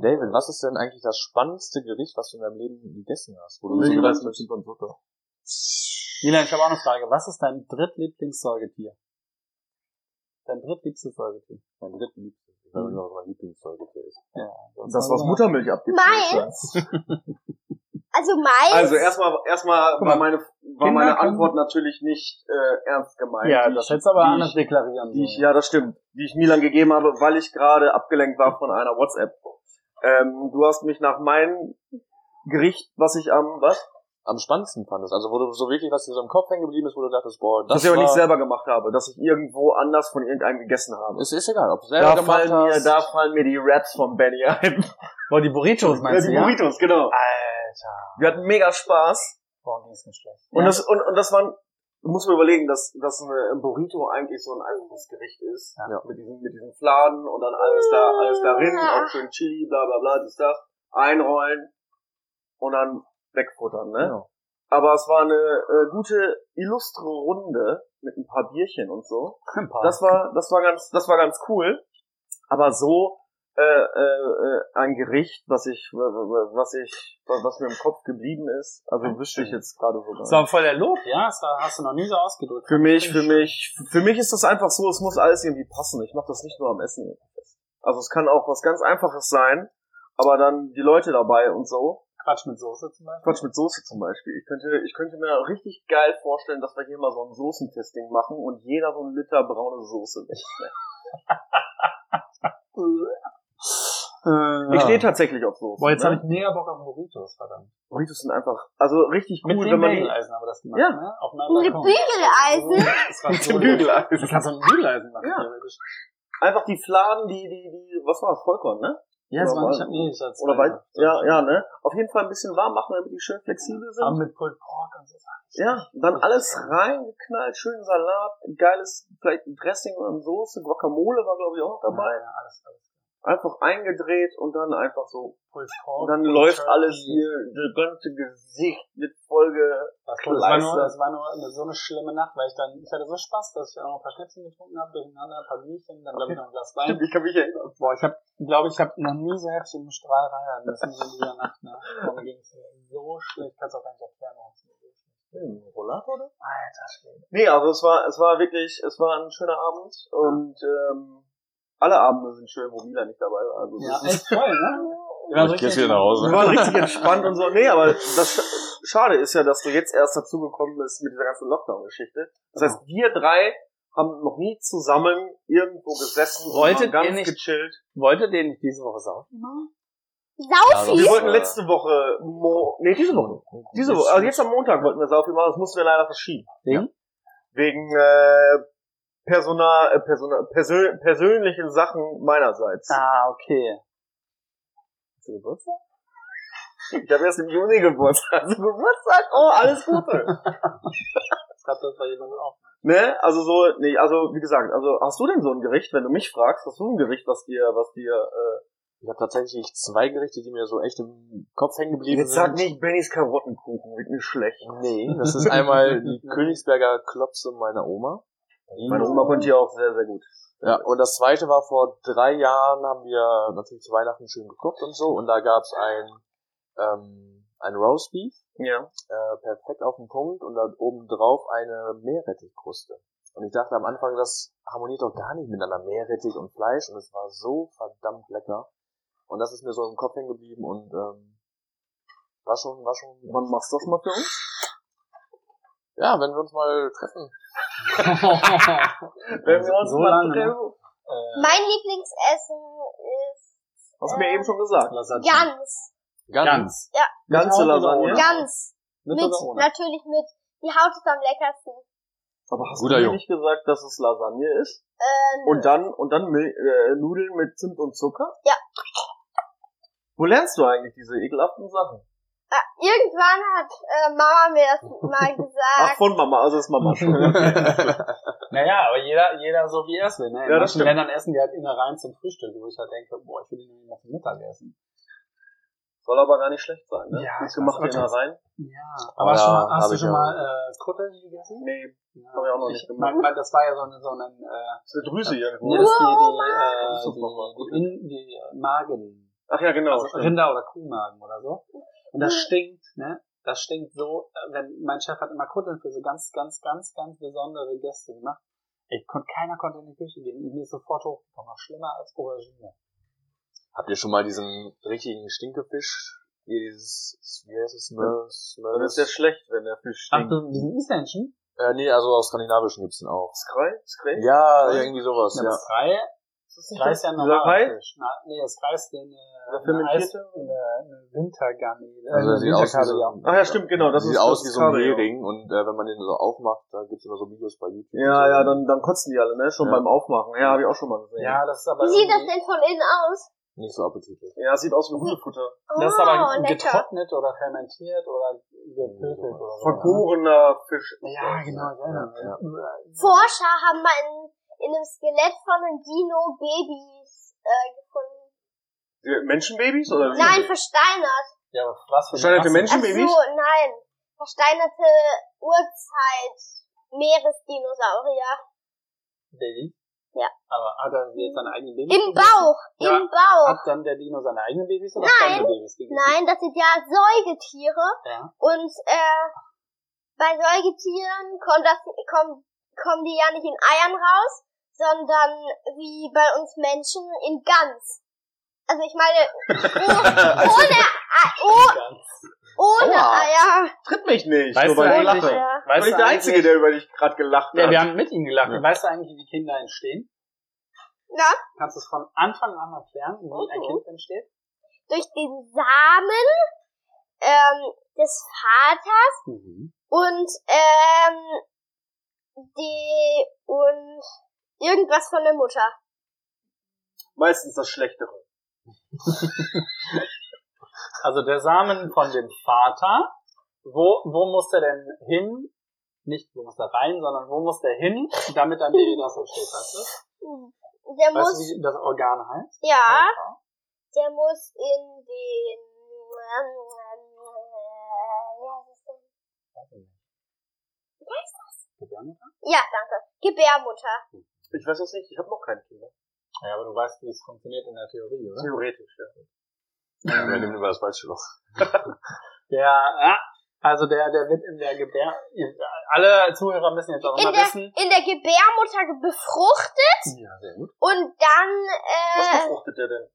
David, was ist denn eigentlich das spannendste Gericht, was du in deinem Leben gegessen hast? Wo du so gedacht weiß mit Zucker. Milan, ich habe auch eine Frage. Was ist dein drittlieblingssäugetier? Dein drittliebstes Säugetier? mein drittliebstes. Weiß nicht, was mein Lieblingssäugetier ist. Ja, Das, was Muttermilch abgibt. Meins? Also meins. Also erstmal, erstmal war meine, war Kinder meine Antwort natürlich nicht äh, ernst gemeint. Ja, das hättest du aber anders ich, deklarieren die ich, sollen. ja, das stimmt. Die ich Milan gegeben habe, weil ich gerade abgelenkt war von einer WhatsApp. Ähm, du hast mich nach meinem Gericht, was ich am, was? Am spannendsten fandest. Also wo du so wirklich, was dir so im Kopf hängen geblieben ist, wo du dachtest, boah, das Das was ich aber nicht selber gemacht habe, dass ich irgendwo anders von irgendeinem gegessen habe. Es ist egal, ob du selber Da gemacht fallen, mir, hast. da fallen mir die Raps von Benny ein. Boah, die Burritos Ja, meinst die du, ja? Burritos, genau. Alter. Wir hatten mega Spaß. Boah, die ist nicht schlecht. Und Ja. das, und, und das waren, du musst mir überlegen, dass, dass ein Burrito eigentlich so ein einfaches Gericht ist. Ja. Mit diesen, mit diesen Fladen und dann alles da, alles darin, Ja. auch schön Chili, bla, bla, bla, dies, das. Einrollen und dann wegfuttern, ne? Genau. Aber es war eine äh, gute, illustre Runde mit ein paar Bierchen und so. Ein paar. Das war, das war ganz, das war ganz cool. Aber so äh, äh, ein Gericht, was ich, was ich, was mir im Kopf geblieben ist. Also wüsste ich jetzt gerade so. Das war voll der Lob, ja? Das hast du noch nie so ausgedrückt. Für mich, für mich, für mich ist das einfach so, es muss alles irgendwie passen. Ich mache das nicht nur am Essen. Also es kann auch was ganz Einfaches sein, aber dann die Leute dabei und so. Quatsch mit Soße zum Beispiel. Quatsch mit Soße zum Beispiel. Ich könnte, ich könnte mir richtig geil vorstellen, dass wir hier mal so ein Soßentesting machen und jeder so ein Liter braune Soße wegschmeckt. Äh, Ich stehe tatsächlich auf Soße. Boah, jetzt ne? habe ich mega Bock auf Burritos, verdammt. Burritos sind einfach, also richtig cool, Mit wenn dem man die, Bügeleisen haben wir das gemacht, Ja. ne? Auf meinem Mit Balkon. Bügeleisen? Das war Mit so dem Bügeleisen. Du kannst so ein Bügeleisen machen, Ja. theoretisch. einfach die Fladen, die, die, die, was war das, Vollkorn, ne? Ja, das Oder war ich hatte Oder weit, ja, ja, ne? Auf jeden Fall ein bisschen warm machen, damit die schön flexibel sind. Aber mit Pulled Pork und so. Ja, dann alles reingeknallt, schön Salat, geiles, vielleicht ein Dressing und Soße, Guacamole war glaube ich auch noch dabei. Ja, alles, alles. Einfach eingedreht und dann einfach so. Und dann läuft alles hier, das ganze Gesicht mit Folge. Das, das, war nur, das war nur eine, so eine schlimme Nacht, weil ich dann, ich hatte so Spaß, dass ich auch noch ein paar Schnäpschen getrunken habe, durcheinander, ein paar Bierchen, dann glaube ich noch ein Glas Wein. ich kann mich erinnern. Boah, ich habe, glaube ich, habe noch nie so heftig im Strahl rein müssen wie in dieser Nacht. Ne? Boah, mir ging es so schlecht, ich kann es auch gar nicht erklären, warum es mir so Rollator, oder? Alter Schwede. Nee, also es war, es war wirklich, es war ein schöner Abend und ähm, alle Abende sind schön, wo Mila nicht dabei war. Also Ja, das ist, echt voll, ne? Ich geh jetzt wieder nach Hause. wir waren richtig entspannt und so. Nee, aber das Sch- Schade ist ja, dass du jetzt erst dazugekommen bist mit dieser ganzen Lockdown-Geschichte. Das heißt, wir drei haben noch nie zusammen irgendwo gesessen Wolltet und ganz nicht- gechillt. Wolltet ihr nicht diese Woche saufen machen? Saufi? Wir wollten äh, letzte Woche, Mo nee, diese Woche. Diese Woche, also jetzt am Montag wollten wir Saufi machen, das mussten wir leider verschieben. Wegen? Wegen äh, Personal, äh, Personal, persö persönlichen Sachen meinerseits. Ah, okay. Hast du Geburtstag? Ich habe erst im Juni Geburtstag. Also Geburtstag, oh, alles Gute. Schreibt das bei jemandem auf. ne? Also so, nee, also wie gesagt, also hast du denn so ein Gericht, wenn du mich fragst, hast du ein Gericht, was dir, was dir, äh, Ich habe tatsächlich zwei Gerichte, die mir so echt im Kopf hängen geblieben jetzt sind. sag nicht Bennys Karottenkuchen, wird mir schlecht. Nee, das ist einmal die Königsberger Klopse meiner Oma. Meine Oma konnte ja auch sehr, sehr gut. Ja, und das zweite war vor drei Jahren, haben wir natürlich zu Weihnachten schön gekocht und so. Und da gab's ein, ähm, ein Roastbeef, Ja. äh, perfekt auf den Punkt und da oben drauf eine Meerrettichkruste. Und ich dachte am Anfang, das harmoniert doch gar nicht miteinander, Meerrettich und Fleisch. Und es war so verdammt lecker. Und das ist mir so im Kopf hängen geblieben und ähm, war schon, war schon. Wann machst du das mal für uns? Ja, wenn wir uns mal treffen. Wenn wir uns so mal lange, ne? treffen. Äh, Mein Lieblingsessen ist Hast du mir eben schon gesagt. Lasagne. Gans. Ganz. Ganze Haut oder Lasagne. Gans. Mit, Mit, natürlich mit. Die Haut ist am leckersten. Aber hast Guter du mir nicht gesagt, dass es Lasagne ist? Äh, Und dann, und dann Mil äh, Nudeln mit Zimt und Zucker? Ja. Wo lernst du eigentlich diese ekelhaften Sachen? Äh, irgendwann hat äh, Mama mir das mal Ach, gesagt. von Mama, also ist Mama schon. Naja, aber jeder, jeder so wie er es will. Ne? In Ja, das manchen stimmt. Ländern essen die halt Innereien zum Frühstück, wo ich halt denke, boah, ich will die nicht zum Mittag essen. Soll aber gar nicht schlecht sein, ne? Ja, Gut ich gemacht weiß, in rein. Ja. Aber hast, schon hast du ich schon ja- mal äh, Kutteln gegessen? Nee, Ja. hab ich auch noch nicht gemacht. Mein, mein, das war ja so ein, so ein äh, ist eine Drüse irgendwo. nee, das ist die, Oh, die, äh, Das doch mal die, die, in, die äh, Magen, Ach ja, genau. also. Rinder- oder Kuhmagen oder so. Und das stinkt, ne? Das stinkt so, äh, wenn mein Chef hat immer Kutteln für so ganz, ganz, ganz, ganz besondere Gäste gemacht. Ich konnte, keiner konnte in die Küche gehen. Mir ist sofort hochgekommen. Noch schlimmer als Aubergine. Habt ihr schon mal diesen richtigen Stinkefisch? Hier dieses, wie heißt es? Smurf, Dann ist der schlecht, wenn der Fisch Ach stinkt. du, diesen isländischen? Äh, nee, also aus Skandinavischen gibt's den auch. Skrei? Skrei? Ja, irgendwie sowas, Ja, ja. Das Ist ist ja. Na, nee, das Skrei ist den, äh, fermentierte? Eine, Wintergarnele. Also sieht aus wie so Winterkabeljau. ein, Ach ja, stimmt, genau. Das sieht ist aus das wie so ein. Hering und äh, wenn man den so aufmacht, da gibt's immer so Videos bei YouTube. Ja, ja, dann, dann kotzen die alle, ne? Schon Ja. beim Aufmachen. Ja, habe ich auch schon mal gesehen. Ja, das ist aber Wie sieht das denn von innen aus? Nicht so appetitlich. Ja, sieht aus wie Hundefutter. Das ist Oh, aber lecker. getrocknet oder fermentiert oder gepökelt oder so. Vergorener Fisch. Ja, genau. Ja. Forscher haben mal in, in einem Skelett von einem Dino Babys äh, gefunden. Menschenbabys oder wie? Nein, versteinert. Ja, aber was für Versteinerte eine Rasse? Ach so, Menschenbabys? nein. Versteinerte Urzeit Meeresdinosaurier. Baby. Ja. Aber hat er jetzt seine eigenen Babys Im gegessen? Bauch, Ja. im Bauch. Hat dann der Dino seine eigenen Babys oder Nein. fremde Babys gegessen? Nein, das sind ja Säugetiere. Ja. Und äh, bei Säugetieren kommt das, kommen, kommen die ja nicht in Eiern raus, sondern wie bei uns Menschen in Gans. Also ich meine, oh, ohne, oh, Ganz. ohne Aua. Eier. Tritt mich nicht, Weißt nur du weil ich lache. Ja. Ich bin der Einzige, der über dich gerade gelacht Ja, hat. wir haben mit ihm gelacht. Ja. Weißt du eigentlich, wie Kinder entstehen? Na, Kannst du es von Anfang an erklären, wie ein Mhm. Kind entsteht? durch den Samen ähm, des Vaters Mhm. und ähm, die und irgendwas von der Mutter. Meistens das Schlechtere. Also der Samen von dem Vater, wo, wo muss der denn hin? Nicht, wo muss der rein, sondern wo muss der hin, damit ein Baby daraus entsteht, weißt du? Der Weißt muss, du, wie das Organ heißt? ja, der muss in den, ähm, das? Gebärmutter? Ja, danke. Gebärmutter. Ich weiß das nicht, ich habe noch keine Kinder. Ja, aber du weißt, wie es funktioniert in der Theorie, oder? Theoretisch, ja. Wir nehmen über das falsche Loch. Ja, also der, der wird in der Gebär, alle Zuhörer müssen jetzt auch In immer der, wissen. in der Gebärmutter befruchtet Ja, sehr gut. und dann, Was äh, befruchtet der denn?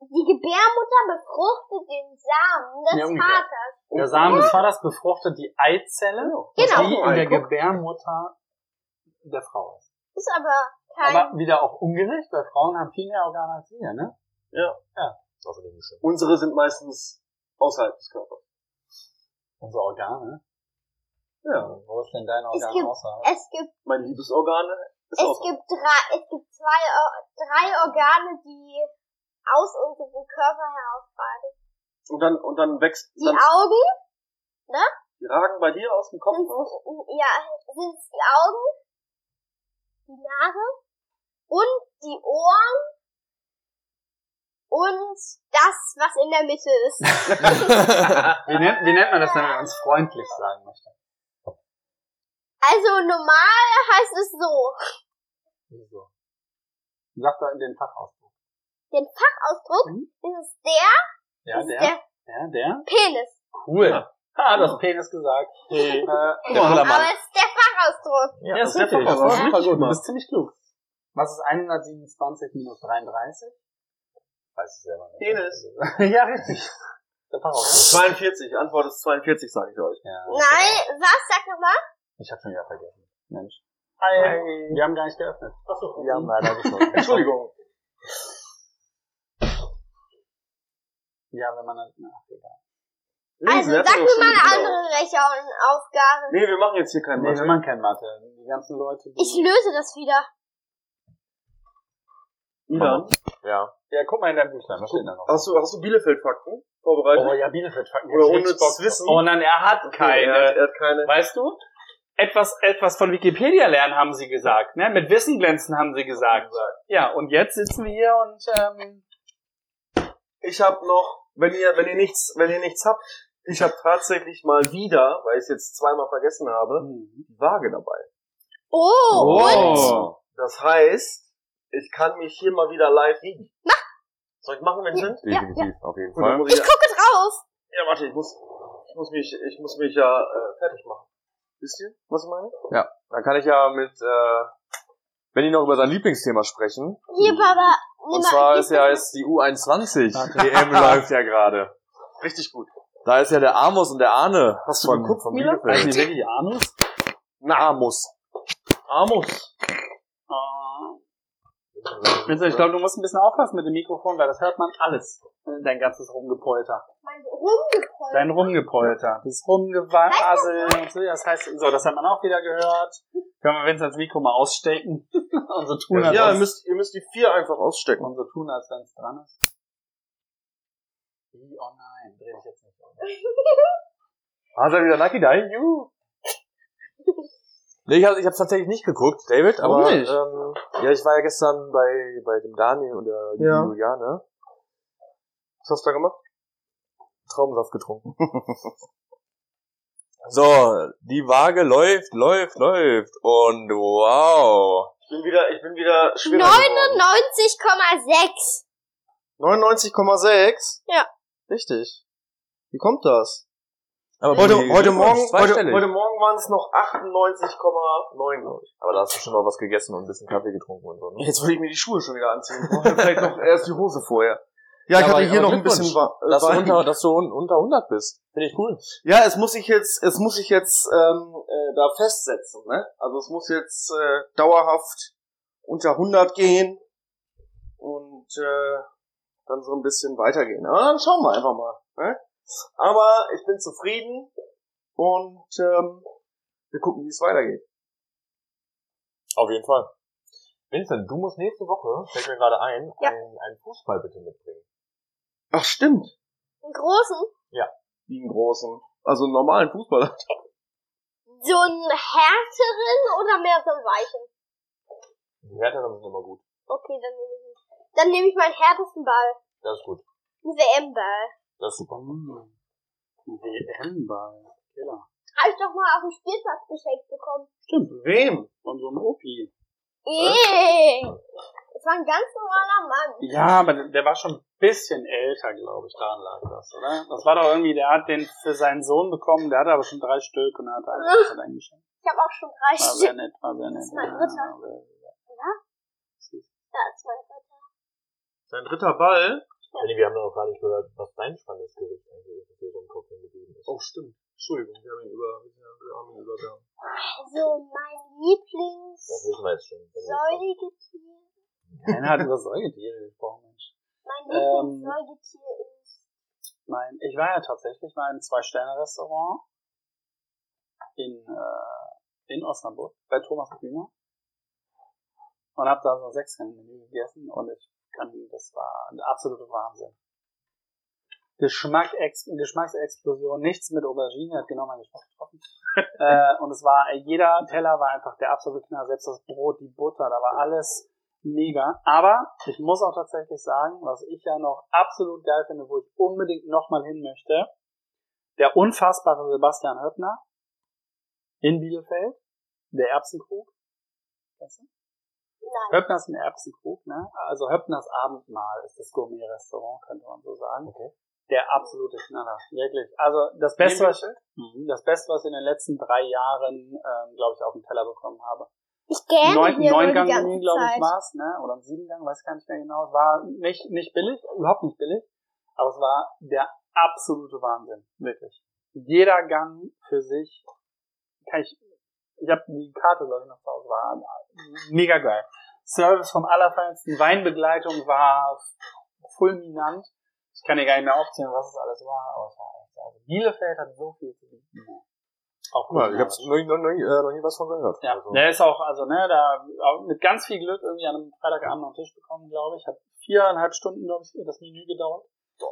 die Gebärmutter befruchtet den Samen des Ja. Vaters. Der Samen des Vaters befruchtet die Eizelle, Genau. die in der Guck. Gebärmutter der Frau ist. Ist aber kein, Aber wieder auch ungerecht, weil Frauen haben viel mehr Organe als wir, ne? Außerdem nicht schön. Unsere sind meistens außerhalb des Körpers. Unsere Organe. Ja. Wo ist denn dein Es Organ gibt- außerhalb? es gibt, Mein Liebesorgan ist es außerhalb. gibt drei, es gibt zwei, drei Organe, die aus unserem Körper herausragen. Und dann, und dann wächst, Die dann, Augen die ragen bei dir aus dem Kopf sind, raus? ja, sind es die Augen, die Nase und die Ohren und das, was in der Mitte ist. Wie nennt, wie nennt man das, wenn man uns freundlich sagen möchte? Also normal heißt es so. Wieso? Sag da den Fachausdruck. Den Fachausdruck Mhm. ist es der, Ja, der? der Ja, der? Penis. Cool. Ja. Ah, du hast Penis gesagt. Hey. Äh, Der Aber Bullermann. es ist der Fachausdruck. ja, das ist richtig. Das Fachausdruck. war super gut. Du bist ziemlich klug. Was ist 127 minus 33? Weiß ich selber nicht. Penis. ja, richtig. Der Fachausdruck. 42, Antwort ist 42, sage ich euch. Ja, Nein, was? Sag nochmal. Ich hab schon wieder vergessen. Mensch. Hi. Wir haben gar nicht geöffnet. Achso. Wir haben leider geschlossen. Entschuldigung. Ja, wenn man dann, ach, egal. Also sag mir mal eine andere Rechenaufgabe. Nee, wir machen jetzt hier keinen Nee, Mathe. wir machen kein Mathe. Die ganzen Leute, die... Ich löse das wieder. Ilan, Ja. ja, guck mal in dein Büchlein, was steht da noch? hast du, hast du Bielefeld-Fakten vorbereitet? Oh ja, Bielefeld Fakten. Oder Jetzt unnützes richtig Bock. Wissen? Oh nein, er hat Okay, keine. Er, hat- er hat keine. Weißt du? Etwas, etwas von Wikipedia lernen, haben sie gesagt. Ne? Mit Wissen glänzen, haben sie gesagt. Ja, und jetzt sitzen wir hier und ähm, Ich habe noch, wenn ihr, wenn ihr nichts, wenn ihr nichts habt, ich habe tatsächlich mal wieder, weil ich es jetzt zweimal vergessen habe, die Waage dabei. Oh, und? Oh. Das heißt, ich kann mich hier mal wieder live wiegen. Soll ich machen, wenn es sind? Definitiv, auf jeden Fall. ich, Ich gucke drauf. ja, warte, ich muss, ich muss mich, ich muss mich ja äh, fertig machen. Wisst ihr, was ich meine? Ja, dann kann ich ja mit äh, Benny noch über sein Lieblingsthema sprechen. Hier, Papa. Nimm Und zwar ist ja jetzt die U21 Warte. WM läuft ja gerade. Richtig gut. Da ist ja der Amos und der Arne Hast du von, geguckt, von Mila? Heißt Bielefeld. die wirklich Anus? Na, Amos. Amos. Oh. Vincent, ich glaube, du musst ein bisschen aufpassen mit dem Mikrofon, weil das hört man alles. Dein ganzes Rumgepolter. Mein Rumgepolter. Dein Rumgepolter. Das Rumgewaseln und so. Das heißt, so, das hat man auch wieder gehört. Können wir Vincent das Mikro mal ausstecken und so tun, als Ja, ihr müsst, ihr müsst die vier einfach ausstecken. und so tun, als wenn es dran ist. Wie, Oh nein, dreh dich jetzt nicht Hat er wieder Lucky Die? Juhu. Nee, ich, hab, ich hab's tatsächlich nicht geguckt, David, Warum aber nicht? Ähm, ja, ich war ja gestern bei, bei dem Daniel und der Ja. Juliane. Was hast du da gemacht? Traubensaft getrunken. so, die Waage läuft, läuft, läuft. Und wow. Ich bin wieder, ich bin wieder schwerer geworden. 99,6. 99,6? Ja. Richtig. Wie kommt das? Aber Heute, heute Morgen, heute, heute Morgen waren es noch 98,9, glaube ich. Aber da hast du schon mal was gegessen und ein bisschen Kaffee getrunken und so, ne? Jetzt würde ich mir die Schuhe schon wieder anziehen. Ich brauche vielleicht noch erst die Hose vorher. Ja, ich aber- hatte hier aber noch ein bisschen äh, Dass du unter, dass du un- unter 100 bist. Finde ich cool. Ja, es muss sich jetzt, es muss sich jetzt ähm, äh, da festsetzen, ne? Also es muss jetzt äh, dauerhaft unter 100 gehen und äh, dann so ein bisschen weitergehen. Aber dann schauen wir einfach mal. Ne? Aber ich bin zufrieden und ähm, wir gucken, wie es weitergeht. Auf jeden Fall. Vincent, du musst nächste Woche, fällt mir gerade ein, Ja. einen, einen Fußball bitte mitbringen. Ach stimmt, Einen großen. wie einen großen, also einen normalen Fußballer. So einen härteren oder mehr so einen weichen? Die Härteren sind immer gut. Okay, dann nehme ich Dann nehme ich meinen härtesten Ball. Das ist gut. Einen WM-Ball. Das ist super. WM-Ball. Killer. Habe ich doch mal auf dem Spielplatz geschenkt bekommen. Stimmt. Wem? Von so einem Opi. Ey. Das war ein ganz normaler Mann. Ja, aber der war schon ein bisschen älter, glaube ich. Daran lag das, oder? Das war doch irgendwie, der hat den für seinen Sohn bekommen. Der hatte aber schon drei Stück und er hat halt hat eingeschenkt. Ich habe auch schon drei War sehr Stück. nett, war sehr nett. Das ist mein Ja, Dritter. sehr, sehr Oder? süß. Da ist mein Dritter. Sein dritter Ball? Benni, wir haben noch gar nicht gehört, was dein spannendes Gericht eigentlich ist, dir so im Kopf hängen ist. Oh stimmt. Entschuldigung, wir haben ihn über, wir haben ihn übergangen. Also mein Lieblings Das wissen wir jetzt schon. Säugetier. Keiner hat über Säugetiere gesprochen, Mensch. Mein Ähm. Lieblingssäugetier ist. Mein, ich war ja tatsächlich mal im Zwei-Sterne-Restaurant in, äh, in Osnabrück bei Thomas Kühner und habe da so ein Sechsgang-Menü gegessen und ich kann, das war ein absoluter Wahnsinn. Geschmack, Ex, Geschmacksexplosion, nichts mit Aubergine, hat genau meinen Geschmack getroffen. äh, und es war, jeder Teller war einfach der absolute Knaller, selbst das Brot, die Butter, da war alles mega. Aber ich muss auch tatsächlich sagen, was ich ja noch absolut geil finde, wo ich unbedingt nochmal hin möchte, der unfassbare Sebastian Höppner in Bielefeld, der Erbsenkrug. Kennst du? Nein. Höppners in Erbsenkrug, ne? Also Höppners Abendmahl ist das Gourmet-Restaurant, könnte man so sagen. Okay. Der absolute Knaller, wirklich. Also das Beste, was, Mhm. das Beste, was ich in den letzten drei Jahren, ähm, glaube ich, auf den Teller bekommen habe. Ich gähne Neun, hier neun Gang Menü, glaube ich, war es, ne? Oder ein sieben Gang, weiß gar nicht mehr genau. Es war nicht, nicht billig, überhaupt nicht billig, aber es war der absolute Wahnsinn, wirklich. Jeder Gang für sich, kann ich, ich habe die Karte, glaube ich, noch zu Hause, war mega geil. Service vom Allerfeinsten, Weinbegleitung war fulminant. Ich kann dir gar nicht mehr aufzählen, was es alles war, aber es war echt, also Bielefeld hat so viel zu bieten. Auch mal, ich hab's noch, nie- noch, nie- äh, noch nie was von gehört. Ja, Also, der ist auch, also ne, da mit ganz viel Glück irgendwie an einem Freitagabend noch einen Tisch bekommen, glaube ich. Hat viereinhalb Stunden, glaube ich, das Menü gedauert.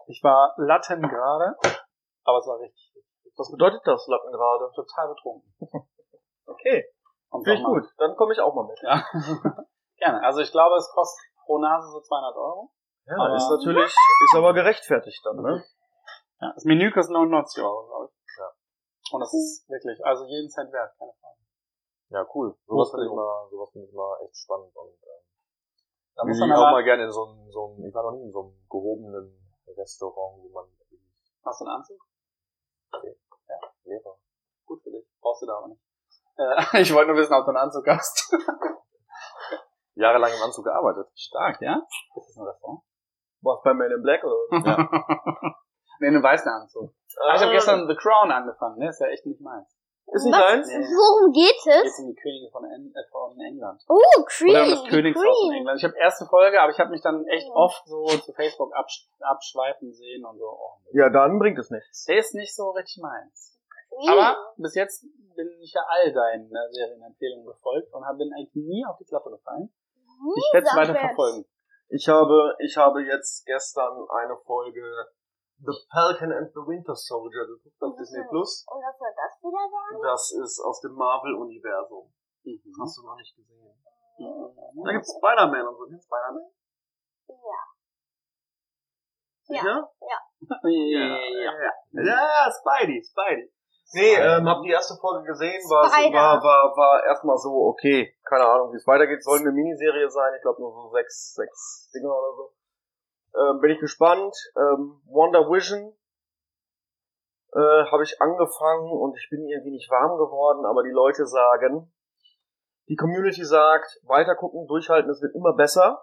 Ich war Latten gerade, aber es war richtig, Was bedeutet das, Lappen gerade? total betrunken. Okay, finde ich gut. Dann komme ich auch mal mit. Ja. Gerne. Also ich glaube, es kostet pro Nase so 200 Euro. Ja, Aber- ist natürlich, ist aber gerechtfertigt dann, ne? Ja, das Menü kostet 99 Euro, glaube ich. Ja. Und das ist wirklich, also jeden Cent wert, keine Frage. ja, cool. Sowas finde ich mal, sowas finde ich mal echt spannend und, ähm, Da ich muss man auch mal gerne in so einem, so einem, ich war noch nie in so einem gehobenen Restaurant, wo man hast du einen Anzug? Lehrer. Gut für dich. Brauchst du da aber nicht. Äh, ich wollte nur wissen, ob du einen Anzug hast. Jahrelang im Anzug gearbeitet. Stark, ja? Ist das ein Restaurant? Was bei Man in Black oder? Ja. nee, einen weißen Anzug. Ah, ich habe gestern The Crown angefangen, ne? Ist ja echt nicht meins. Ist nicht Was? deins? Nee. Worum geht Geht es? um die Könige von, En äh, von England. Oh, Queen. Oder um das Königshaus von. England. Ich habe erste Folge, aber ich habe mich dann echt Ja. oft so zu Facebook absch abschweifen sehen und so. Oh, Ja, dann bringt es nichts. der ist nicht so richtig meins. Aber bis jetzt bin ich ja all deinen äh, Serienempfehlungen gefolgt und hab- bin eigentlich nie auf die Klappe gefallen. Ich werde es weiter verfolgen. Ich habe, ich habe jetzt gestern eine Folge The Falcon and the Winter Soldier geguckt auf Disney Plus. Und was soll das wieder sein? Das ist aus dem Marvel-Universum. Mhm. Hast du noch nicht gesehen? Da Mhm. gibt's Spider-Man und so. Kennst Spider-Man? Ja. Sicher? Ja. Ja, ja, Spidey, Spidey. Nee, ähm, hab die erste Folge gesehen, war, war, war, war erstmal so, okay, keine Ahnung, wie es weitergeht. Soll eine Miniserie sein, ich glaube nur so sechs, sechs Dinger oder so. Ähm, bin ich gespannt. Ähm, Wonder Vision äh, habe ich angefangen und ich bin irgendwie nicht warm geworden, aber die Leute sagen, die Community sagt, weiter gucken, durchhalten, es wird immer besser.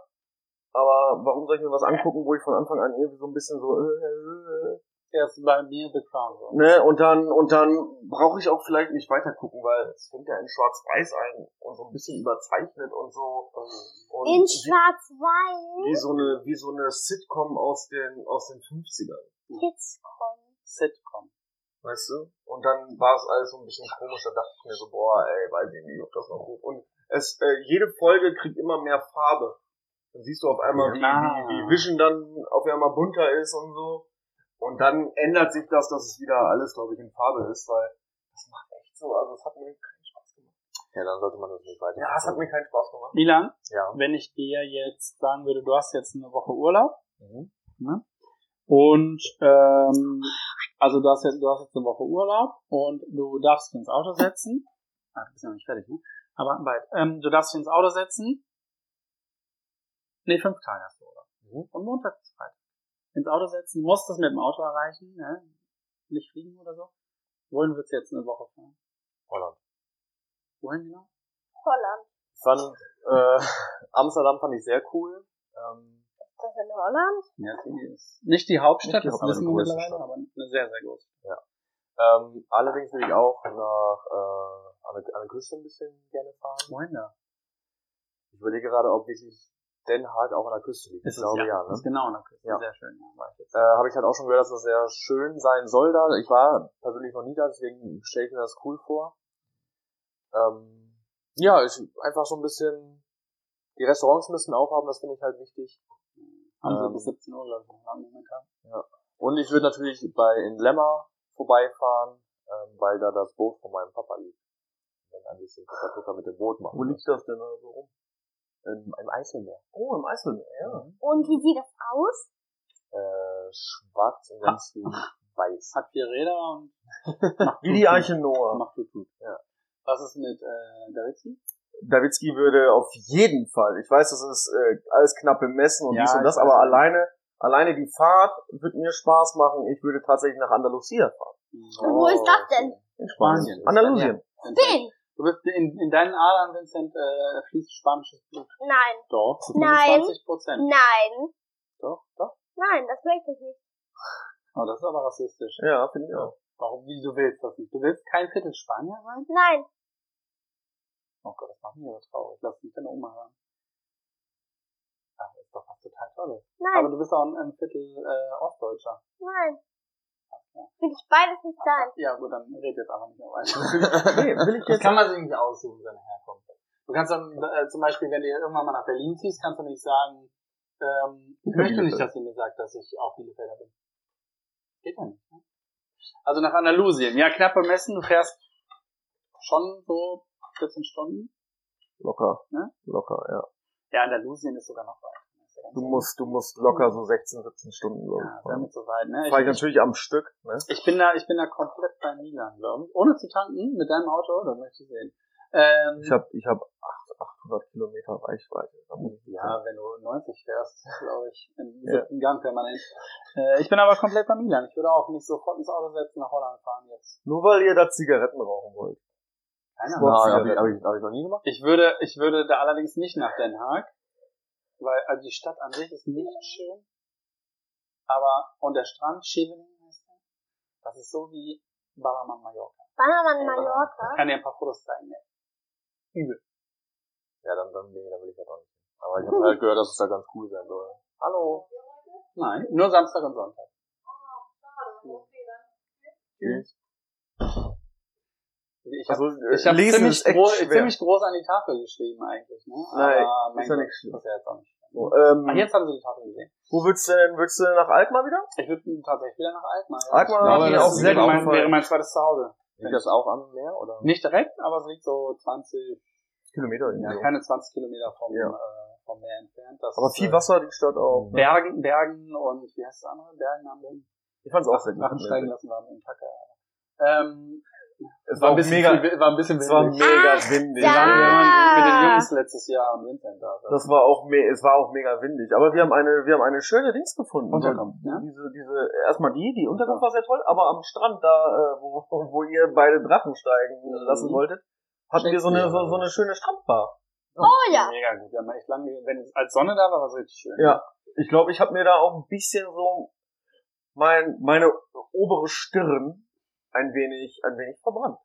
Aber warum soll ich mir was angucken, wo ich von Anfang an irgendwie so ein bisschen so, äh, äh, Erst bei mir The Crown. So. ne, und dann, und dann brauche ich auch vielleicht nicht weiter gucken, weil es fängt ja in Schwarz-Weiß ein und so ein bisschen überzeichnet und so. Und In Schwarz-Weiß. wie so eine, wie so eine Sitcom aus den, aus den 50ern. Kids kommen. Sitcom. Weißt du? Und dann war es alles so ein bisschen komisch, da dachte ich mir so, boah, ey, weiß ich nicht, ob das noch gut. Und es, äh, jede Folge kriegt immer mehr Farbe. Dann siehst du auf einmal, wie, Ah. wie, wie Vision dann auf einmal bunter ist und so. Und dann ändert sich das, dass es wieder alles, glaube ich, in Farbe ist, weil das macht echt so, also es hat mir keinen Spaß gemacht. Ja, dann sollte man das nicht weiter. Ja, es hat mir keinen Spaß gemacht. Milan, Ja. wenn ich dir jetzt sagen würde, du hast jetzt eine Woche Urlaub, Mhm. ne? Und ähm, also du hast jetzt, du hast jetzt eine Woche Urlaub und du darfst dich ins Auto setzen. Ah, du bist ja noch nicht fertig, ne? Aber bald. Ähm, du darfst dich ins Auto setzen. Nee, fünf Tage hast du Urlaub. Mhm. Von Montag bis Freitag. Ins Auto setzen, du musst das mit dem Auto erreichen, ne? Nicht fliegen oder so. Wohin wird's jetzt eine Woche fahren? Holland. Wohin genau? Holland. Ich fand, äh, Amsterdam fand ich sehr cool. Ähm, Ist das in Holland? Ja, die ist nicht die Hauptstadt, Nicht die das wissen wir mittlerweile, Stadt. aber eine sehr, sehr große. ähm, allerdings will ich auch nach, äh, an der, an der Küste ein bisschen gerne fahren. Wohin da? Ich überlege gerade, ob wirklich Den Haag auch an der Küste liegt. Ist ich glaube ja, Das ne? ist genau an der Küste. Ja. Sehr schön, ja. Äh, Habe ich halt auch schon gehört, dass das sehr schön sein soll da. Ich war persönlich noch nie da, deswegen stelle ich mir das cool vor. Ähm, ja, ich, einfach so ein bisschen, die Restaurants müssen aufhaben, das finde ich halt wichtig. Haben sie ähm, bis 17 Uhr, glaube ich, momentan. Und ich würde natürlich bei in Lemmer vorbeifahren, ähm, weil da das Boot von meinem Papa liegt. Dann ein bisschen Tucker mit dem Boot machen. Wo liegt das denn da so rum? Im, Im Eiselmeer. Oh, im Eiselmeer, ja. Und wie sieht das aus? Äh, schwarz und ganz viel weiß. Hat vier Räder und Wie die Eiche Noah. Macht tut, tut. Ja. Was ist mit äh, Davidzi? Dawitzki würde auf jeden Fall, ich weiß, das ist äh, alles knapp bemessen und Ja, dies und das, aber alleine, alleine die Fahrt wird mir Spaß machen. Ich würde tatsächlich nach Andalusia fahren. Wo ist das denn? In Spanien. Spanien. Andalusien. Bin. Du bist in, in deinen Adern, Vincent, äh, fließt spanisches Blut. Nein. Doch. Nein. 20 Prozent. Nein. Doch, doch. Nein, das möchte ich nicht. Oh, das ist aber rassistisch. Ja, finde ich auch. Warum, wie, du willst das nicht? Du willst kein Viertel Spanier sein? Nein. Oh Gott, das macht mich aber traurig. Lass mich deine Oma hören. Ach, das ist doch was total Tolles. Aber Nein. du bist auch ein, ein Viertel äh, Ostdeutscher. Nein. Will ich beides nicht sein. Ja, gut, dann red jetzt einfach nicht mehr weiter. Nee, will ich Das jetzt kann man sich nicht aussuchen, seine Herkunft. Du kannst dann, äh, zum Beispiel, wenn du irgendwann mal nach Berlin ziehst, kannst du nicht sagen, ähm, ich möchte nicht, dass ihr mir sagt, dass ich auch Bielefelder bin. Geht ja nicht. Ne? Also nach Andalusien. Ja, knapp bemessen, du fährst schon so 14 Stunden. locker. Ne? Locker, ja. Ja, Andalusien ist sogar noch weit. Du musst, du musst locker so 16, 17 Stunden, glaube Ja, ich. wäre fahren. mit so weit, ne? Fahr ich Ich, natürlich am Stück, ne? ich bin da, ich bin da komplett bei Milan, glaube ich. Ohne zu tanken, mit deinem Auto, das möchte ich sehen. Ähm, Ich habe ich hab 800 Kilometer Reichweite. Ja, wenn du 90 fährst, glaube ich, im Ja. siebten Gang permanent. Äh, ich bin aber komplett bei Milan. Ich würde auch nicht sofort ins Auto setzen, nach Holland fahren jetzt. Nur weil ihr da Zigaretten rauchen wollt. Keine Ahnung. Ah, habe ich, hab ich, hab ich noch nie gemacht. Ich würde, ich würde da allerdings nicht nach Den Haag, weil also die Stadt an sich ist nicht schön. Aber, und der Strand, Scheveningen heißt der, das ist so wie Ballermann Mallorca. Bannermann Mallorca. Ich kann dir ein paar Fotos zeigen. Ne? Übel. Ja, dann, dann, nee, dann will ich ja doch nicht. Aber ich habe halt gehört, dass es da ganz cool sein soll. Hallo. Nein, nur Samstag und Sonntag. Tschüss. Ich habe Also, äh, Ich habe ziemlich, ist echt gro schwer. ziemlich groß an die Tafel geschrieben eigentlich. Ne? Nein, Aber ist ja Gott, nicht schlimm. Das ist ja jetzt auch nicht. So, ähm, Ach, jetzt haben sie die Tafel gesehen. wo willst du denn? Willst du nach Alkmaar wieder? Ich würde tatsächlich wieder nach Alkmaar. Ja. Alkmaar mir das auch sehr wäre mein, wäre mein zweites Zuhause. Liegt das auch am Meer, oder? Nicht direkt, aber es liegt so 20, Kilometer. ja, irgendwie. keine 20 Kilometer vom, Ja. äh, vom Meer entfernt. Das Aber viel äh, Wasser, die Stadt auch. Bergen, Bergen und wie heißt das andere? Bergen haben wir Ich fand's auch sehr gut. Drachen steigen lassen wir am Tag. Ähm, Es War war, ein bisschen, mega, viel, war ein bisschen es war windig. mega Ah, windig. Wir ja. waren, wir ne? waren mit den Jungs letztes Jahr und Vincent da. Das war auch me es war auch mega windig. Aber wir haben eine, wir haben eine schöne Dings gefunden. Unterkunft, ja? Diese, diese, erstmal die, die Unterkunft war sehr toll, aber am Strand da, äh, wo, wo ihr beide Drachen steigen Mhm. lassen wolltet, hatten wir so eine, so, so eine schöne Strandbar. Oh ja. Mega gut. Wir haben echt lange, wenn es als Sonne da war, war es richtig schön. Ja. Ich glaube, ich habe mir da auch ein bisschen so mein, meine obere Stirn ein wenig, ein wenig verbrannt.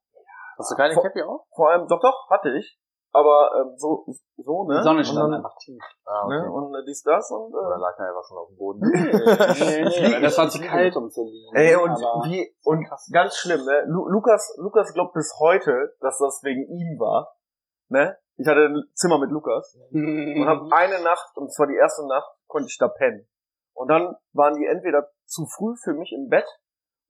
Hast du keine Vor- Cappy auf? Vor allem, doch, doch, hatte ich. Aber ähm, so, so, ne? Die Sonne stand einfach tief. Ah, Ne? Und äh, dies, das und Oder äh, lag er einfach schon auf dem Boden? Nee, nee, Ich- das war zu kalt, um zu liegen. Ey, und wie, und ganz schlimm, ne? Lu Lukas, Lukas glaubt bis heute, dass das wegen ihm war. Ne? Ich hatte ein Zimmer mit Lukas und habe eine Nacht, und zwar die erste Nacht, konnte ich da pennen. Und dann waren die entweder zu früh für mich im Bett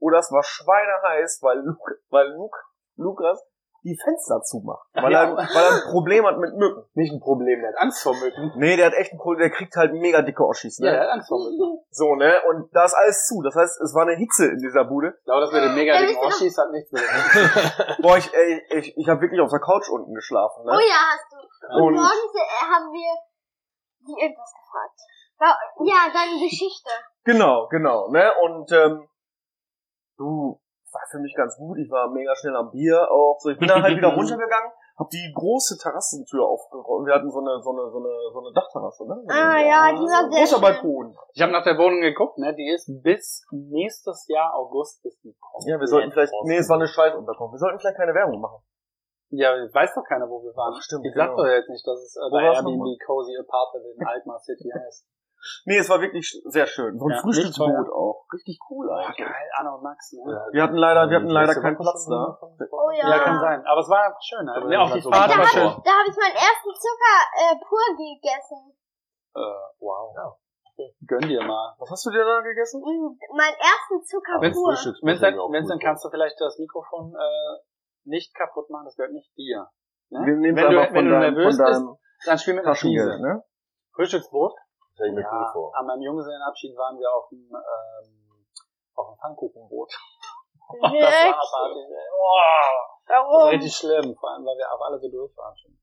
oder es war schweineheiß, weil, Lu weil Lu Lukas die Fenster zumacht. Weil, Ja. er, weil er ein Problem hat mit Mücken. Nicht ein Problem, der hat Angst vor Mücken. Nee, der hat echt ein Problem, der kriegt halt mega dicke Oschis, ne? Ja, der hat Angst vor Mücken. So, ne? Und da ist alles zu. Das heißt, es war eine Hitze in dieser Bude. Ich glaube, das mit den mega dicken Oschis hat nichts mit Boah, ich, ey, ich, ich habe wirklich auf der Couch unten geschlafen, ne? Oh ja, hast du. Und, Und- morgens äh, haben wir die irgendwas gefragt. Ja, deine Geschichte. Genau, genau, ne? Und ähm, du war für mich ganz gut. Ich war mega schnell am Bier auch. So, ich bin dann halt wieder runtergegangen, hab die große Terrassentür aufgerollt. Wir hatten so eine so eine so eine so eine Dachterrasse, ne? Ah, ja, die war sehr Großer. Balkon. Ich habe nach der Wohnung geguckt, ne? Die ist bis nächstes Jahr August ist die Ja, wir sollten vielleicht. Nee, es war eine Scheißunterkunft. Wir sollten vielleicht keine Werbung machen. Ja, weiß doch keiner, wo wir waren. Ach, stimmt, ich sag genau. doch jetzt nicht, dass es äh, Wo bei war's Airbnb? Cozy Apartment in Alkmaar City heißt. Nee, es war wirklich sehr schön. So ein Ja, Frühstücksboot auch. Richtig cool Oh, eigentlich. geil, Anna und Max, ne? Wir hatten leider, wir hatten leider keinen Platz da. Oh ja. Ja, kann sein. Aber es war einfach schön. Aber Ja, auch die Fahrt war schön. Da habe ich meinen ersten Zucker äh, pur gegessen. Äh, wow. Ja. Gönn dir mal. Was hast du dir da gegessen? Mm, Meinen ersten Zucker Wenn's pur. Vincent, auch Vincent gut, kannst du vielleicht das Mikrofon äh, nicht kaputt machen, das gehört nicht dir. Ne? Wir nehmen wenn du, einfach wenn du von deinem, nervös von bist, dann spiel mit einer Taschengeld, Krise. ne? Frühstücksbrot? Stell ich mir cool Ja, vor. an meinem Junggesellenabschied waren wir auf dem, ähm, auf dem Pfannkuchenboot. Das war abartig, ey. Oh, das war Warum? richtig schlimm, vor allem, weil wir auch alle so durch waren schon.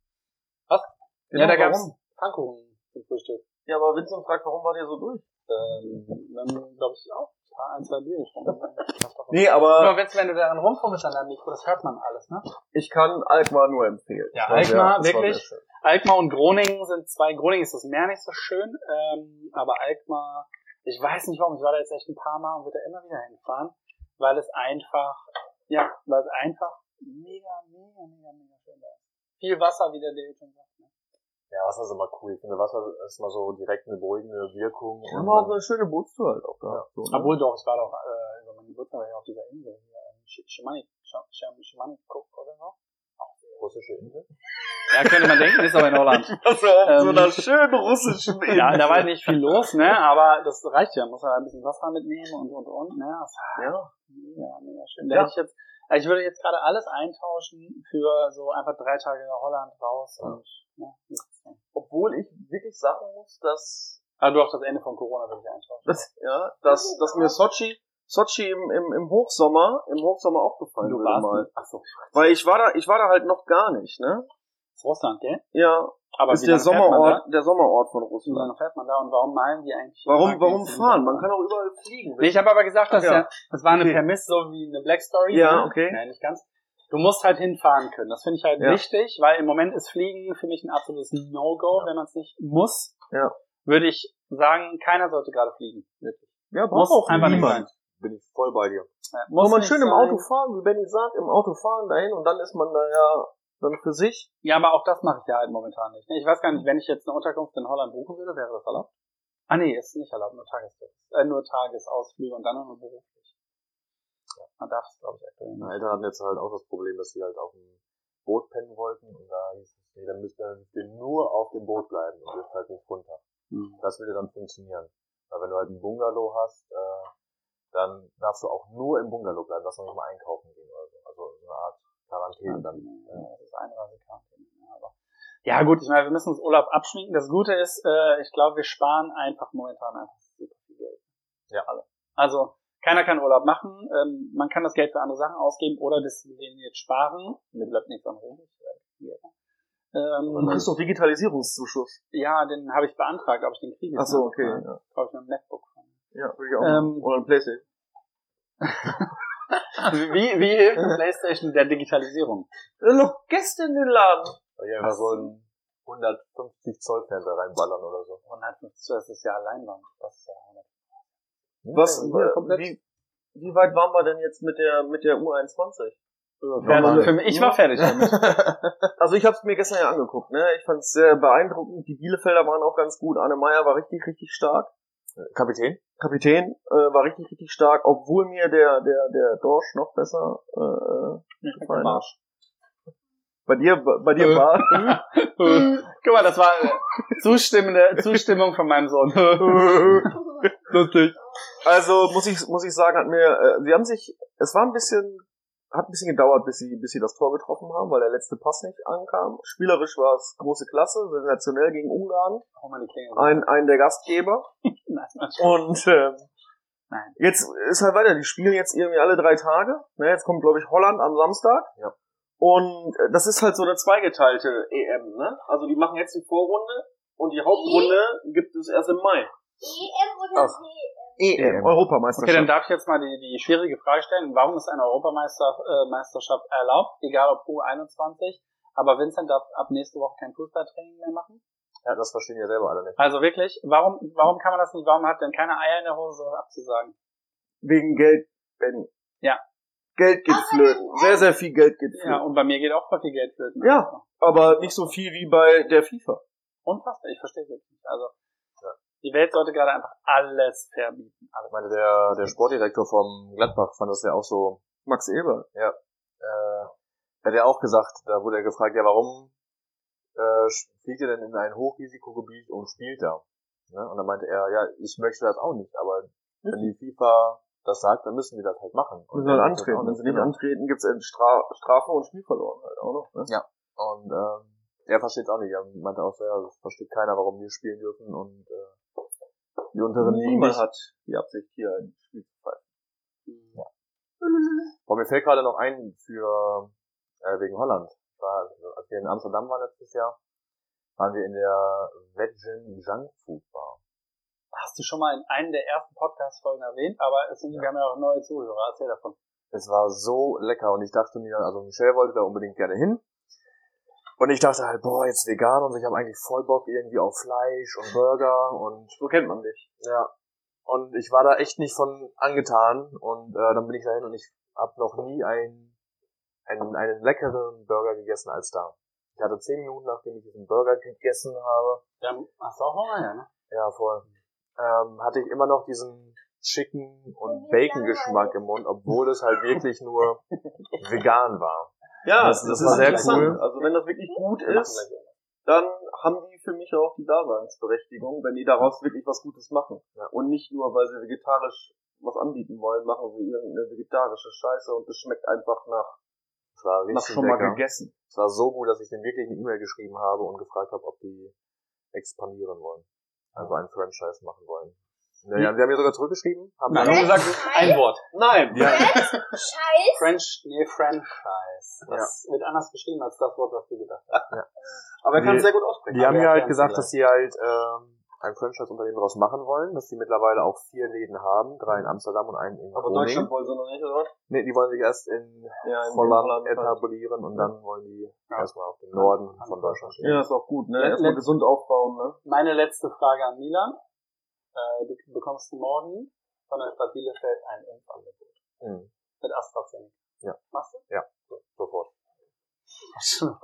Was? Genau, ja, da gab's warum? Pfannkuchen zum Frühstück. Ja, aber Vincent fragt, warum wart ihr so durch? Ähm, dann, glaube ich, auch paar, ein, zwei Bier getrunken. Nee, Aber aber wenn, wenn du daran rumfummelst an deinem Mikro, das hört man alles, ne? ich kann Alkmaar nur empfehlen. Ja, Alkmaar, wirklich? Alkmaar und Groningen sind zwei. Groningen ist das Meer nicht so schön, ähm, aber Alkmaar, ich weiß nicht warum, ich war da jetzt echt ein paar Mal und würde da immer wieder hinfahren, weil es einfach, ja, weil es einfach mega, mega, mega, mega schön da ist. Viel Wasser, wie der David schon sagt. Ne? Ja, Wasser ist immer cool. Ich finde, Wasser ist mal so direkt eine beruhigende Wirkung. Wir Und man- eine schöne Bootstour halt auch gehabt. So, ne? Obwohl doch, ich war doch äh, über meinen Geburtstag war ich auf dieser Insel hier, ähm, Sch- Schimanik, Sch- Sch- Schimanikuk oder so. russische Insel. Ja, könnte man denken, ist aber in Holland. Also auf so Ähm, einer schönen russischen Insel. Ja, da war nicht viel los, ne? Aber das reicht ja. Muss man ein bisschen Wasser mitnehmen und und und, ne? Das Ja. mega, mega schön. Da Ja. ich jetzt, also ich würde jetzt gerade alles eintauschen für so einfach drei Tage nach Holland raus und ne, nichts mehr. Obwohl ich wirklich sagen muss, dass, Aber du auch das Ende von Corona würde ich eintauschen. dass, ja, dass, dass mir Sochi, Sochi im, im, im Hochsommer, im Hochsommer auch gefallen du warst mal. Ach so, Weil ich war da, ich war da halt noch gar nicht, ne? das ist Russland, gell? Ja, Aber ist wie der? Sommerort, der Sommerort von Wie Russland. lange fährt man da und warum malen die eigentlich? Warum, warum fahren? Man kann auch überall fliegen. Nee, ich habe aber gesagt, dass ja. ja. das war eine Okay. Permiss, so wie eine Black Story. Ja, ne? okay. Nein, nicht ganz. Du musst halt hinfahren können. Das finde ich halt Ja. wichtig, weil im Moment ist Fliegen für mich ein absolutes No-Go, wenn man es nicht muss. Ja. Würde ich sagen, keiner sollte gerade fliegen. Wirklich. ja, Muss auch einfach nicht niemand. Bin ich voll bei dir. Ja, Muss man schön im sein. Auto fahren, wie Benny sagt, im Auto fahren dahin und dann ist man da ja dann für sich. Ja, aber auch das mache ich ja halt momentan nicht. ne? Ich weiß gar nicht, wenn ich jetzt eine Unterkunft in Holland buchen würde, wäre das erlaubt? Ah nee, ist nicht erlaubt, nur Tagesflug. Äh, nur Tagesausflüge und dann nur beruflich. Ja, man darf es, glaube ich, aktuell nicht. Meine Eltern hatten jetzt halt auch das Problem, dass sie halt auf dem Boot pennen wollten und da hieß es, nee, dann müsst ihr, nur auf dem Boot bleiben und dürft halt nicht runter. Hm. Das würde dann funktionieren. Weil wenn du halt ein Bungalow hast, äh, dann darfst du auch nur im Bungalow bleiben, darfst du nicht mal einkaufen gehen oder so. Also so eine Art Quarantäne dann. Ja, das ist Einreisekarantine. Ja, aber ja gut, ich meine, wir müssen uns Urlaub abschminken. Das Gute ist, äh, ich glaube, wir sparen einfach momentan einfach super viel Geld. Ja. alle. Also keiner kann Urlaub machen. Ähm, man kann das Geld für andere Sachen ausgeben oder das jetzt sparen. Mir bleibt nichts anderes übrig. Ähm, Ähm, Du kriegst doch Digitalisierungszuschuss. ja, den habe ich beantragt, ob ich den kriege. Ach so, okay, Ja, ja. Ich mir ein MacBook. Ja, würde ich auch Ähm, machen. Oder ein Playstation. Wie, wie hilft die PlayStation der Digitalisierung? Noch gestern in den Laden. Die einfach so ein 150 Zoll Fernseher reinballern oder so. 150, das ist ja Leinwand. Das ist ja 100. Was, Ja, komplett. wie, wie weit waren wir denn jetzt mit der, mit der U21? Fertig. Für mich, ich war fertig damit. Also ich habe es mir gestern ja angeguckt, ne? Ich fand es sehr beeindruckend. Die Bielefelder waren auch ganz gut. Anne Meyer war richtig, richtig stark. Kapitän? Kapitän äh, war richtig, richtig stark, obwohl mir der, der, der Dorsch noch besser äh, äh, gefallen hat. Bei dir, bei dir Äh. war. Guck mal, das war äh, zustimmende Zustimmung von meinem Sohn. Lustig. Also muss ich muss ich sagen, hat mir, äh, sie haben sich, es war ein bisschen, hat ein bisschen gedauert, bis sie bis sie das Tor getroffen haben, weil der letzte Pass nicht ankam. Spielerisch war es große Klasse, sensationell gegen Ungarn, ein ein der Gastgeber und ähm, Nein. jetzt ist halt weiter. Die spielen jetzt irgendwie alle drei Tage. Ne, jetzt kommt glaube ich Holland am Samstag. Ja. Und äh, das ist halt so eine zweigeteilte EM, ne? Also die machen jetzt die Vorrunde und die Hauptrunde gibt es erst im Mai. EM oder Ach. EM, EM. Europameisterschaft. Okay, dann darf ich jetzt mal die, die schwierige Frage stellen. Warum ist eine Europameisterschaft äh, Meisterschaft erlaubt, egal ob U21, aber Vincent darf ab nächste Woche kein Fußballtraining mehr machen? Ja, das verstehen ja selber alle nicht. Also wirklich, warum, warum kann man das nicht, warum hat denn keine Eier in der Hose, sowas abzusagen? Wegen Geld, Benny. Ja. Geld geht flöten. Sehr, sehr viel Geld geht Ja, flöten. und bei mir geht auch voll viel Geld flöten. Ja. Aber nicht so viel wie bei der FIFA. Unfassbar, ich verstehe es nicht. Also, die Welt sollte gerade einfach alles verbieten. Ich meine, der, der Sportdirektor vom Gladbach fand das ja auch so, Max Eber. äh, hat er auch gesagt, da wurde er gefragt, ja, warum äh, fliegt ihr denn in ein Hochrisikogebiet und spielt da? Ne? Und dann meinte er, ja, ich möchte das auch nicht, aber wenn die FIFA das sagt, dann müssen wir das halt machen. Müssen wenn halt das antreten. auch Wenn sie nicht antreten, gibt's eine Stra Strafe und Spiel verloren halt auch noch. Ne? Und ähm, er versteht es auch nicht. Er meinte auch so, ja, das versteht keiner, warum wir spielen dürfen und äh, die unteren Ligen Niemand hat die Absicht, hier ein Spiel zu pfeifen. Boah, mir fällt gerade noch ein für äh, wegen Holland. War, als wir in Amsterdam waren letztes Jahr, waren wir in der Veggen Junk Food Bar. Hast du schon mal in einem der ersten Podcast-Folgen erwähnt, aber es sind, wir haben ja auch neue Zuhörer. Erzähl davon. Es war so lecker und ich dachte mir, also Michelle wollte da unbedingt gerne hin. Und ich dachte halt, boah, jetzt vegan und ich habe eigentlich voll Bock irgendwie auf Fleisch und Burger und So kennt man dich. ja. Und ich war da echt nicht von angetan und äh, dann bin ich dahin und ich habe noch nie einen, einen, einen leckeren Burger gegessen als da. Ich hatte zehn Minuten, nachdem ich diesen Burger gegessen habe, Ja, hast du auch Hunger, ja, ne? ja voll, ähm, hatte ich immer noch diesen Chicken und Und Bacon-Geschmack im Mund, obwohl es halt wirklich nur vegan war. Ja, Das- das war sehr cool. Also wenn das wirklich gut ist, dann haben die für mich auch die Daseinsberechtigung, wenn die daraus wirklich was Gutes machen. Ja. Und nicht nur, weil sie vegetarisch was anbieten wollen, machen sie irgendeine vegetarische Scheiße und das schmeckt einfach nach, Es war nach richtig schon mal lecker. gegessen. Es war so gut, dass ich denen wirklich eine E-Mail geschrieben habe und gefragt habe, ob die expandieren wollen. Also ein Franchise machen wollen. Ja, ja, die haben mir sogar zurückgeschrieben, haben Nein, nur gesagt, ein Wort. Nein! Ja. Scheiß. French, nee, Franchise. Das wird anders geschrieben als das Wort, was du gedacht hast. Aber er kann es sehr gut aussprechen. Die haben mir halt gesagt, Sie dass sie halt ähm, ein Franchise-Unternehmen daraus machen wollen, dass sie mittlerweile auch vier Läden haben, drei in Amsterdam und einen in Aber Groningen. Deutschland wollen sie noch nicht, oder? Nee, die wollen sich erst in Ja, in Holland Holland halt. etablieren und dann wollen die Ja. erstmal auf den Norden von Deutschland gehen. Ja, ist auch gut, ne? Erstmal gesund aufbauen, ne? Meine letzte Frage an Milan. Äh, du bekommst morgen von der Stadt Bielefeld ein Impfangebot. Mhm. Mit AstraZeneca. Ja. Machst du? Sofort.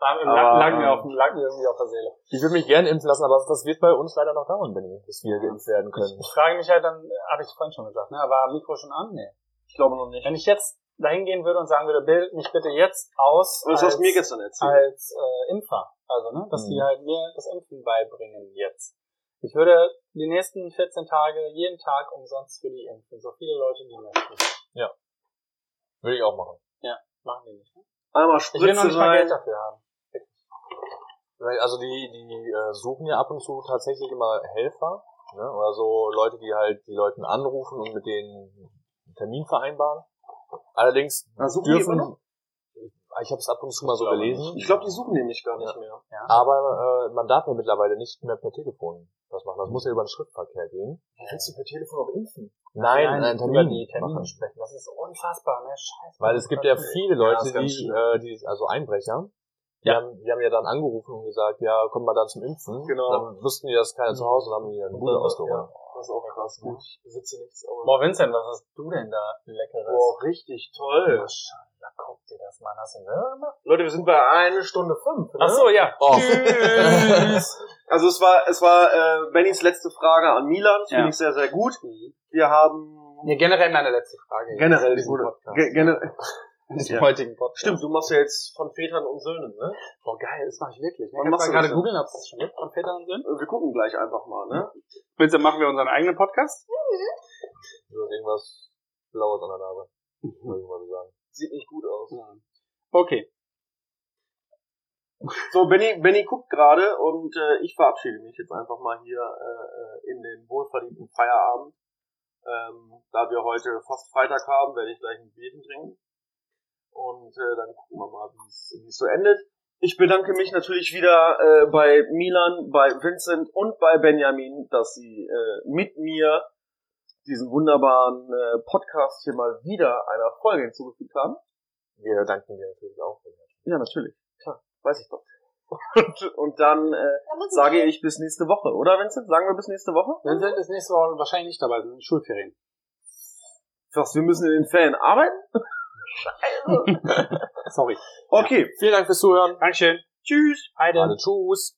Lag, Aber, lag, mir ähm, auf, lag mir irgendwie auf der Seele. Ich würde mich gerne impfen lassen, aber das wird bei uns leider noch dauern, Benny, bis wir geimpft werden können. Ich frage mich halt dann, habe ich vorhin schon gesagt, ne? War Mikro schon an? Nee. Ich glaube noch nicht. Wenn ich jetzt dahin gehen würde und sagen würde, bild mich bitte jetzt aus Das hast du mir gestern erzählt. als äh, Impfer. Also, ne, dass Mhm. die halt mir das Impfen beibringen jetzt. Ich würde die nächsten 14 Tage jeden Tag umsonst für die impfen. So viele Leute, die möchten. Würde ich auch machen. Machen die nicht. Ne? Einmal Ich will noch Spritze nicht mal Geld dafür haben. Also die, die äh, suchen ja ab und zu tatsächlich immer Helfer Ne? Oder so Leute, die halt die Leuten anrufen und mit denen einen Termin vereinbaren. Allerdings immer dürfen? Ich habe es ab und zu mal so gelesen, Ich glaube, die suchen nämlich gar nicht mehr. aber äh, man darf ja mittlerweile nicht mehr per Telefon das machen. Das muss ja über den Schriftverkehr gehen. Kannst du per Telefon auch impfen? Nein, Nein, einen über Termin die Termine sprechen. Das ist unfassbar, ne? Scheiße. Weil es gibt ja viele Leute, ganz die, äh, die, also Einbrecher, die, Ja. haben, die haben ja dann angerufen und gesagt, ja, komm mal dann zum Impfen. Genau. Dann wussten die, dass keiner zu Hause und haben die eine Bude Ja. ausgeräumt. Das ist auch krass. Gut, ich besitze nichts, aber... Boah, Vincent, was hast du denn da Leckeres? Boah, richtig toll. Maschallah, guck dir das mal an. Hast du selber gemacht? Leute, wir sind bei eine Stunde fünf. Ne? Ach so, ja. Oh. Tschüss. Also es war es war äh, Bennys letzte Frage an Milan. Ja. Finde ich sehr, sehr gut. Wir haben Ja, generell meine letzte Frage. jetzt generell in die diesem gute, Podcast. ge generell, In diesem Ja. heutigen Podcast. Stimmt, du machst ja jetzt von Vätern und Söhnen, ne? Boah, geil, das mache ich wirklich. Ne? Wann machst du du gerade googeln, ob es das schon gibt von Vätern und Söhnen? Wir gucken gleich einfach mal, ne? Vincent, machen wir unseren eigenen Podcast? Du hast irgendwas Blaues an der Nase. Würde ich mal so sagen. Sieht nicht gut aus. Okay. So, Benny, Benny guckt gerade und äh, ich verabschiede mich jetzt einfach mal hier äh, in den wohlverdienten Feierabend. Ähm, da wir heute fast Freitag haben, werde ich gleich ein Bierchen trinken. Und äh, dann gucken wir mal, wie es wie es so endet. Ich bedanke mich natürlich wieder äh, bei Milan, bei Vincent und bei Benjamin, dass sie äh, mit mir diesen wunderbaren äh, Podcast hier mal wieder einer Folge hinzugefügt haben. Wir danken dir natürlich auch. Ja, natürlich. Klar, weiß ich doch. Und, und dann äh, sage ich bis nächste Woche, oder Vincent? Sagen wir bis nächste Woche? Vincent ist nächste Woche wahrscheinlich nicht dabei, sind in Schulferien. Was, wir müssen in den Ferien arbeiten? Sorry. Okay. Vielen Dank fürs Zuhören. Dankeschön. Tschüss. Heide. Tschüss.